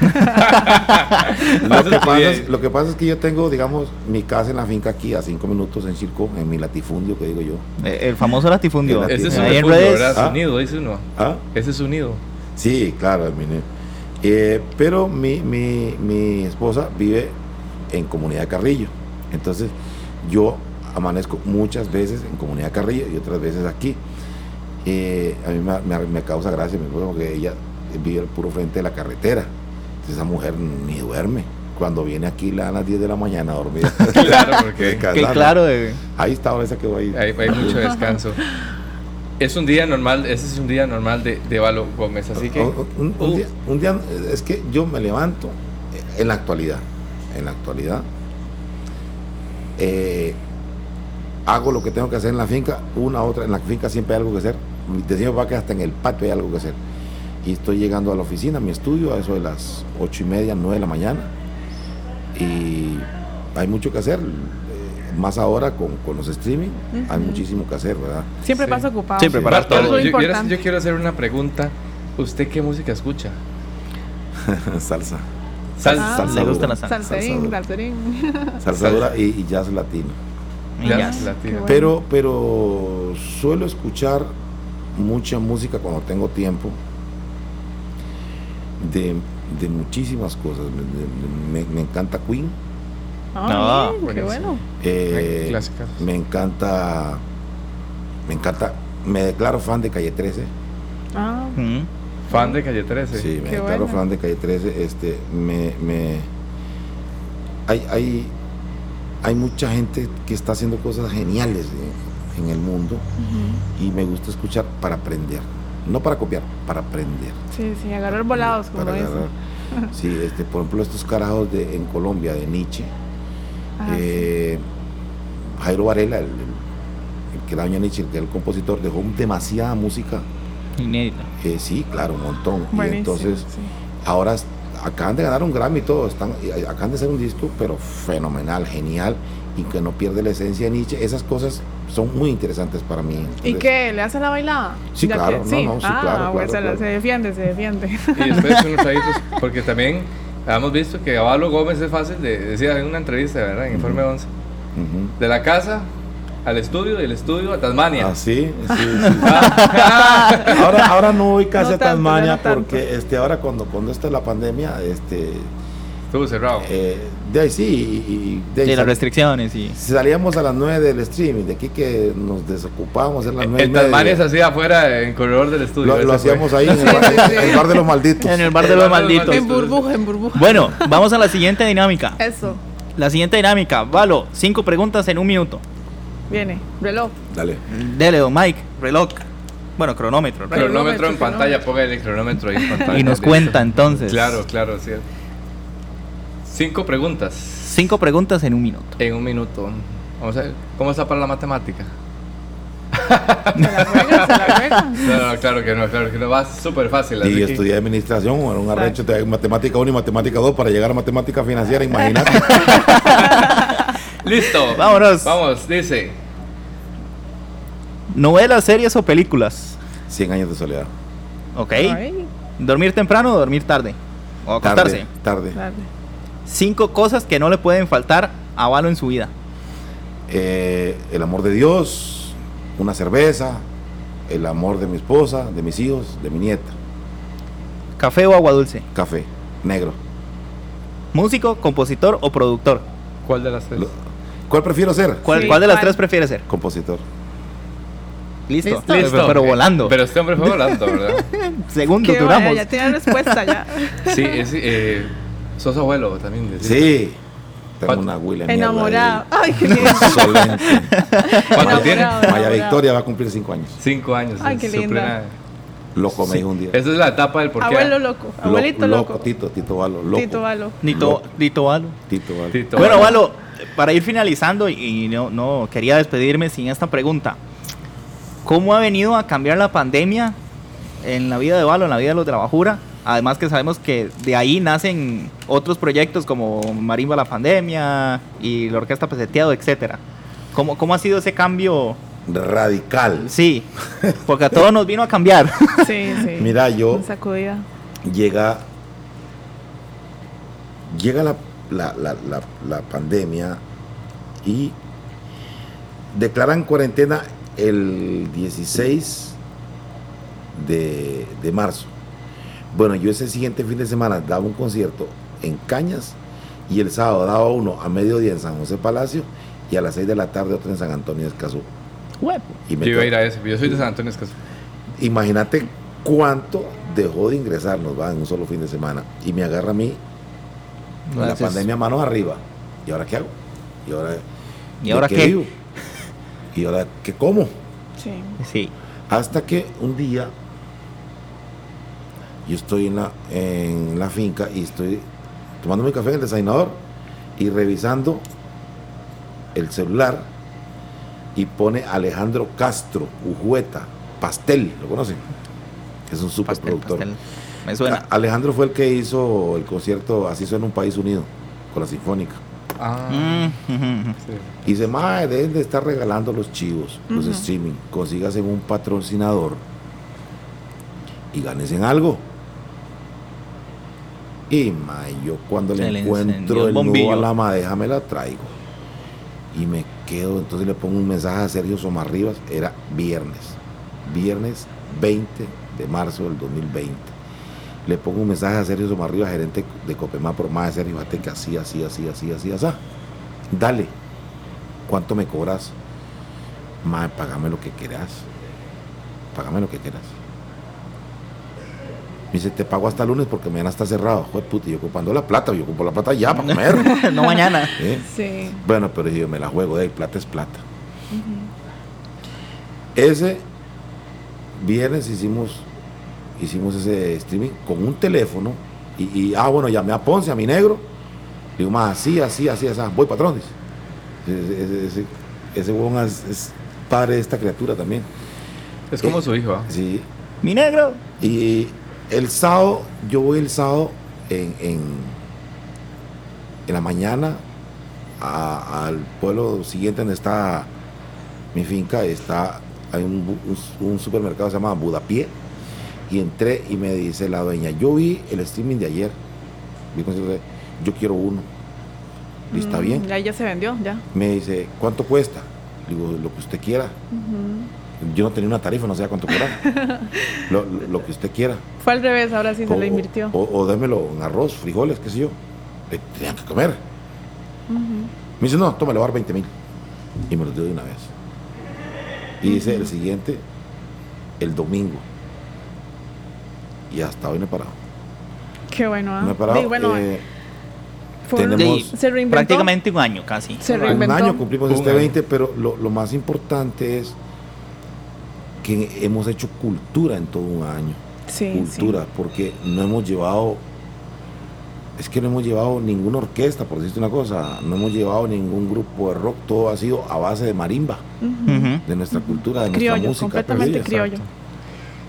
lo, que pasa es, lo que pasa es que yo tengo, digamos, mi casa en la finca aquí a 5 minutos en Circo, en mi latifundio, que digo yo. Eh, El famoso latifundio. El Ese es un Ahí. Ah. Dice uno. ¿Ah? Ese es su nido. Sí, claro, eh, pero mi, mi, mi esposa vive en Comunidad Carrillo. Entonces, yo amanezco muchas veces en Comunidad Carrillo y otras veces aquí. Eh, a mí me, me- me causa gracia porque ella vive al puro frente de la carretera. Entonces, esa mujer ni duerme. Cuando viene aquí le dan las 10 de la mañana a dormir. Claro, porque Que claro, de- Ahí está, ahora esa que va ahí. hay, hay mucho descanso. Es un día normal, ese es un día normal de, de Valo Gómez, así que... Un, un- un día, un día, eh, es que yo me levanto eh, en la actualidad, en la actualidad, eh, hago lo que tengo que hacer en la finca, una otra, en la finca siempre hay algo que hacer, decimos para que hasta en el patio hay algo que hacer. Y estoy llegando a la oficina, a mi estudio, a eso de las ocho y media, nueve de la mañana, y hay mucho que hacer, eh, más ahora con, con los streaming, hay muchísimo que hacer, ¿verdad? Siempre Sí. pasa ocupado. Siempre para todo. Yo, yo- importante. yo quiero hacer una pregunta. ¿Usted qué música escucha? salsa. Sal- Ah. salsa Le gusta dura, la salsa. Salserín, dura. salserín. salsa dura y, y jazz latino. Pero, pero suelo escuchar mucha música cuando tengo tiempo de, de muchísimas cosas. Me, me- me encanta Queen, Ah, Ah, bien, qué bueno. eh, Clásicas. me encanta, me encanta, me declaro fan de Calle 13. Ah, Mm. Fan de Calle 13. Sí, me Qué declaro bueno. fan de Calle 13. Este, me, me, hay, hay, hay mucha gente que está haciendo cosas geniales en, en el mundo y me gusta escuchar para aprender, no para copiar, para aprender. sí, sí, agarrar volados, como Para agarrar. Sí, este, por ejemplo, estos carajos de, en Colombia, de Nietzsche, Ah, eh, Jairo Varela, el, el- el que daña a Nietzsche, el que es el compositor, dejó demasiada música. Inédita. Eh, sí, claro, un montón. Y Buenísimo, entonces, sí. ahora acaban de ganar un Grammy y todo, están, acaban de hacer un disco, pero fenomenal, genial, y que no pierde la esencia de Nietzsche. Esas cosas son muy interesantes para mí. ¿Y qué? ¿Le hace la bailada? Sí, Ya claro, que- no, no, sí, ah, claro, pues claro, se, la- claro. se defiende, se defiende. Y después unos traguitos, porque también hemos visto que a Valo Gómez es fácil de decir en una entrevista, ¿verdad? En Informe 11. ujú. De la casa al estudio, del estudio a Tasmania. Ah, sí, sí, sí. ahora, ahora no voy casi No a tanto, Tasmania tanto. porque este, ahora cuando, cuando está la pandemia, este, Estuvo cerrado. eh, de ahí sí, y, y de ahí Sí, las restricciones y. salíamos a las 9 del streaming, de aquí que nos desocupábamos a las 9 en Tasmania se hacía afuera en corredor del estudio. lo, lo ese fue. hacíamos ahí en el, bar, en el de los malditos. En el bar El de los bar de los malditos. en burbuja, en burbuja. Bueno, vamos a la siguiente dinámica. Eso, La siguiente dinámica. Valo, cinco preguntas en un minuto. Viene. Reloj. Dale. Dele, don Mike, reloj. Bueno, cronómetro. Cronómetro en Cronómetro, pantalla, ponga el cronómetro ahí en pantalla. Y nos cuenta entonces. Claro, claro, sí. Cinco preguntas Cinco preguntas en un minuto. en un minuto. Vamos a ver, ¿cómo está para la matemática? Se la juega, se la juega. No, no, claro que no, claro que no. Va súper fácil. Y que- estudié administración, era un arrecho de matemática 1 y matemática 2 para llegar a matemática financiera, imagínate. Listo. Vámonos. Vamos, dice. Novelas, series o películas. 100 años de soledad. Ok. Ay, ¿Dormir temprano o dormir tarde? O acostarse. Tarde, tarde. tarde. Cinco cosas que no le pueden faltar a Valo en su vida. Eh, el amor de Dios, una cerveza, el amor de mi esposa, de mis hijos, de mi nieta, Café o agua dulce. café, negro. Músico, compositor o productor. ¿Cuál de las tres? Lo- ¿Cuál prefiero ser? ¿Cuál, Sí, cuál de las tres prefiere ser? Compositor. Listo. Listo. Pero, Listo. pero volando. Pero este hombre fue volando, ¿verdad? Segundo, Qué duramos. vaya, ya tiene respuesta ya. Sí, es, eh, sos abuelo también. decís. Sí. Tengo ¿Cuánto? una William. Enamorado. Ay, qué lindo. ¿Cuánto tiene? Maya. Victoria va a cumplir 5 años. Cinco años. Ay, qué linda. Loco me dijo un día. Esa es la etapa del porqué. Abuelo loco. Lo- Abuelito loco. Tito, Tito Valo. Loco. Tito Valo. Nito, Loco. Nito Valo. Tito Valo. Tito, Bueno, Valo. Valo, para ir finalizando, y no, no quería despedirme sin esta pregunta. ¿Cómo ha venido a cambiar la pandemia en la vida de Valo, en la vida de los de la Bajura? Además que sabemos que de ahí nacen otros proyectos como Marimba la Pandemia y la Orquesta Peseteado, etcétera. ¿Cómo, ¿Cómo ha sido ese cambio? Radical. Sí, porque a todos nos vino a cambiar. Sí, sí. Mira, yo sacudida. llega llega la, la, la, la, la pandemia y declaran cuarentena el 16 de, de marzo. Bueno, yo ese siguiente fin de semana daba un concierto en Cañas y el sábado daba uno a mediodía en San José Palacio y a las 6 de la tarde otro en San Antonio de Escazú. Y me Yo iba a ir a ese. Yo soy de San Antonio Escazú. Imagínate cuánto dejó de ingresarnos va en un solo fin de semana y me agarra a mí con la pandemia manos arriba. ¿Y ahora qué hago? ¿Y ahora, ¿Y ahora qué? vivo? ¿Y ahora qué como? Sí. Sí. Hasta que un día yo estoy en la, en la finca y estoy tomando mi café en el desayunador y revisando el celular y pone Alejandro Castro, Ujueta, Pastel, ¿lo conocen? Es un superproductor. pastel. Me suena. A- Alejandro fue el que hizo el concierto Así suena un país unido con la Sinfónica. Ah. Y dice, mae, deben de estar regalando los chivos, los streaming. Consígase un patrocinador y ganes en algo. Y mae, yo cuando Se le encuentro el el nudo a la madeja me la traigo. Y me quedo, entonces le pongo un mensaje a Sergio Somarribas, era viernes, viernes 20 de marzo del 2020. Le pongo un mensaje a Sergio Somarribas, gerente de Copemá, por más de Sergio, fíjate que así, así, así, así, así, así. Dale, ¿cuánto me cobras? Mae, pagame lo que quieras. Págame lo que quieras. Me dice, te pago hasta lunes porque mañana está cerrado. Joder, puta, yo ocupando la plata, yo ocupo la plata ya para comer. no mañana. ¿eh? Sí. Bueno, pero yo me la juego, de ahí, plata es plata. Ese viernes hicimos, hicimos ese streaming con un teléfono y, y, ah, bueno, llamé a Ponce, a mi negro. Digo, más así, así, así, así. Voy patrón, dice. Ese, ese, ese, ese huevón es, es padre de esta criatura también. Es como Eh, su hijo. ¿ah? Sí. Mi negro. Y el sábado, yo voy el sábado en, en, en la mañana al pueblo siguiente donde está mi finca, está, hay un, bu- un- un supermercado que se llama Budapié, y entré y me dice la dueña, yo vi el streaming de ayer, yo quiero uno. Y está Mm, bien. Ya, ya se vendió, ya. Me dice, ¿cuánto cuesta? Digo, lo que usted quiera. Yo no tenía una tarifa, no sé cuánto cobrar. lo, lo- lo que usted quiera. Fue al revés, ahora sí se O- le invirtió. O, o démelo en arroz, frijoles, qué sé yo. Le tenían que comer. Me dice, no, toma, le voy a dar 20 mil. Y me lo dio de una vez. Y dice el siguiente, el domingo. Y hasta hoy no he parado. Qué bueno, ¿ah? No he parado. Sí, bueno, eh, fue- tenemos- se reinventó. Prácticamente un año casi. Se un año cumplimos Un este año. 20, pero lo, lo más importante es que hemos hecho cultura en todo un año. Sí, cultura, porque no hemos llevado es que no hemos llevado ninguna orquesta, por decirte una cosa, no hemos llevado ningún grupo de rock, todo ha sido a base de marimba, de nuestra cultura, de nuestra música. completamente perdida. criollo.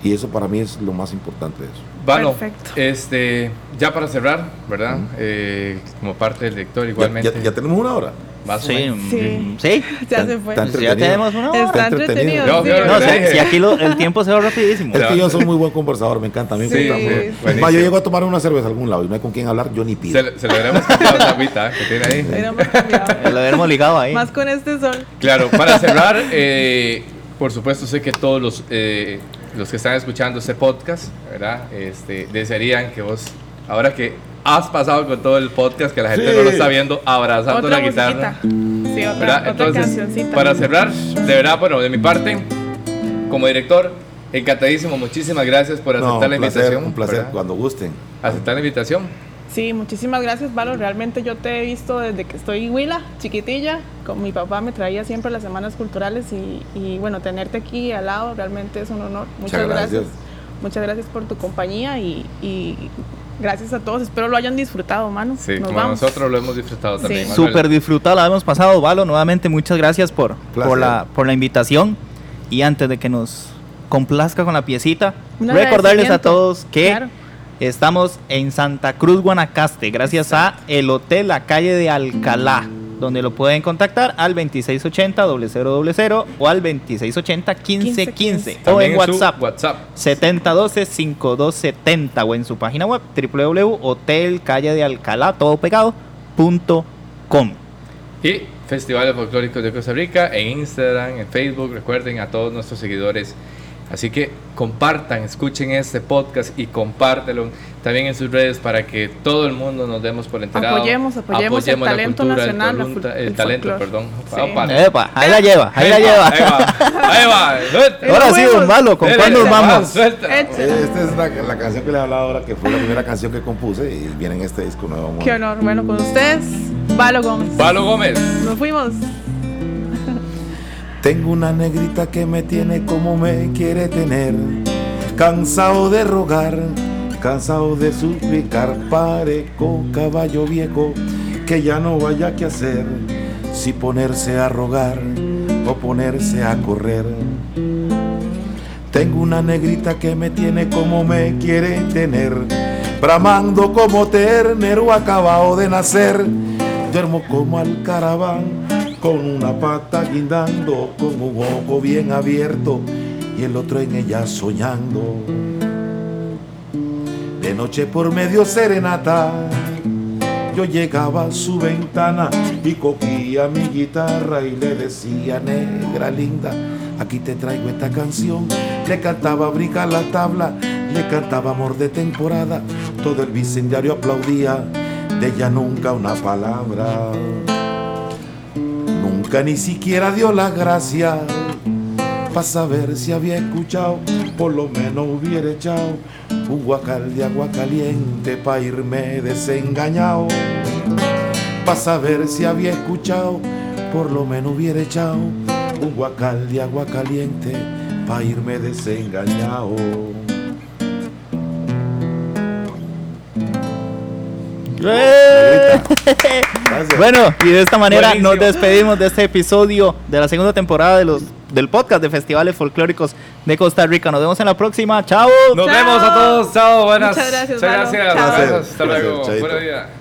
Y eso para mí es lo más importante de eso. Bueno, Perfecto. este, ya para cerrar, ¿verdad? Eh, como parte del director, Ya, igualmente. ya- ya tenemos una hora. Más Sí. Sí. mm, sí. Ya se fue. Ya tenemos una hora. Está entretenido. sí, No, si, si aquí lo- el tiempo se va rapidísimo. Es que yo soy muy buen conversador, me encanta. A mí Sí. Va, yo llego a tomar una cerveza a algún lado y no hay con quién hablar, yo ni pido. Se, cambiado esa agüita ¿eh? que tiene ahí. Lo hubiéramos ligado ahí. Más con este sol. Claro, para cerrar, eh, por supuesto sé que todos los, eh, los que están escuchando este podcast, ¿verdad? Este, desearían que vos, ahora que has pasado con todo el podcast, que la gente Sí. no lo está viendo, abrazando Otra la guitarra. musiquita. Sí, otra, otra Entonces, cancioncita. para cerrar, de verdad, bueno, de mi parte, como director, encantadísimo, muchísimas gracias por aceptar No, la un placer, invitación. un placer ¿verdad? cuando gusten. Aceptar la invitación. Sí, muchísimas gracias, Valo. Realmente yo te he visto desde que estoy en Huila, chiquitilla. Con mi papá me traía siempre las semanas culturales y, y, bueno, tenerte aquí al lado realmente es un honor. Muchas, Muchas gracias. gracias. Muchas gracias por tu compañía y, y gracias a todos. Espero lo hayan disfrutado, mano. Sí, Nos como vamos. nosotros lo hemos disfrutado Sí. también. Manuel. Súper disfrutado, la hemos pasado. Valo, nuevamente muchas gracias por, Placer. por, la, por la invitación. Y antes de que nos complazca con la piecita, Un recordarles a todos que Claro. estamos en Santa Cruz, Guanacaste, gracias a el Hotel La Calle de Alcalá, donde lo pueden contactar al 2680 0000 o al 2680 1515 o También en WhatsApp WhatsApp. 7012-5270 o en su página web www.hotelcalledealcalá, todo pegado, punto com. Y Festivales Folclóricos de Costa Rica en Instagram, en Facebook. Recuerden a todos nuestros seguidores. Así que compartan, escuchen este podcast y compártelo también en sus redes para que todo el mundo nos demos por enterado. Apoyemos, apoyemos el talento cultura, el nacional, la talunta- fol- el, el talento, perdón. Sí. Opa. Epa, ahí la lleva, ahí la va, lleva. Ahí va, ahí va. Ahora sí, don Malo, ¿con cuál nos vamos? suelta. Échale. Esta es la, la canción que les he hablado ahora, que fue la primera canción que compuse y viene en este disco nuevo. Qué honor. Bueno, con ustedes, Valo Gómez. Palo Gómez. Nos fuimos. Tengo una negrita que me tiene como me quiere tener, cansado de rogar, cansado de suplicar, parezco caballo viejo que ya no vaya que hacer, si ponerse a rogar o ponerse a correr. Tengo una negrita que me tiene como me quiere tener, bramando como ternero acabado de nacer. Duermo como al caraván, con una pata guindando, con un ojo bien abierto y el otro en ella soñando. De noche por medio serenata, yo llegaba a su ventana y cogía mi guitarra y le decía, negra linda, aquí te traigo esta canción. Le cantaba Brica la tabla, le cantaba amor de temporada, todo el vecindario aplaudía, de ella nunca una palabra. Nunca ni siquiera dio las gracias para saber si había escuchado, por lo menos hubiera echado un guacal de agua caliente para irme desengañado. Para saber si había escuchado, por lo menos hubiera echado un guacal de agua caliente para irme desengañado. Bueno, y de esta manera Buenísimo. nos despedimos de este episodio de la segunda temporada de los del podcast de festivales folclóricos de Costa Rica. Nos vemos en la próxima. Chao. Nos Chao. vemos a todos. Chao, buenas. Muchas gracias, Muchas gracias. Chao. Gracias. Hasta luego. Buenos días.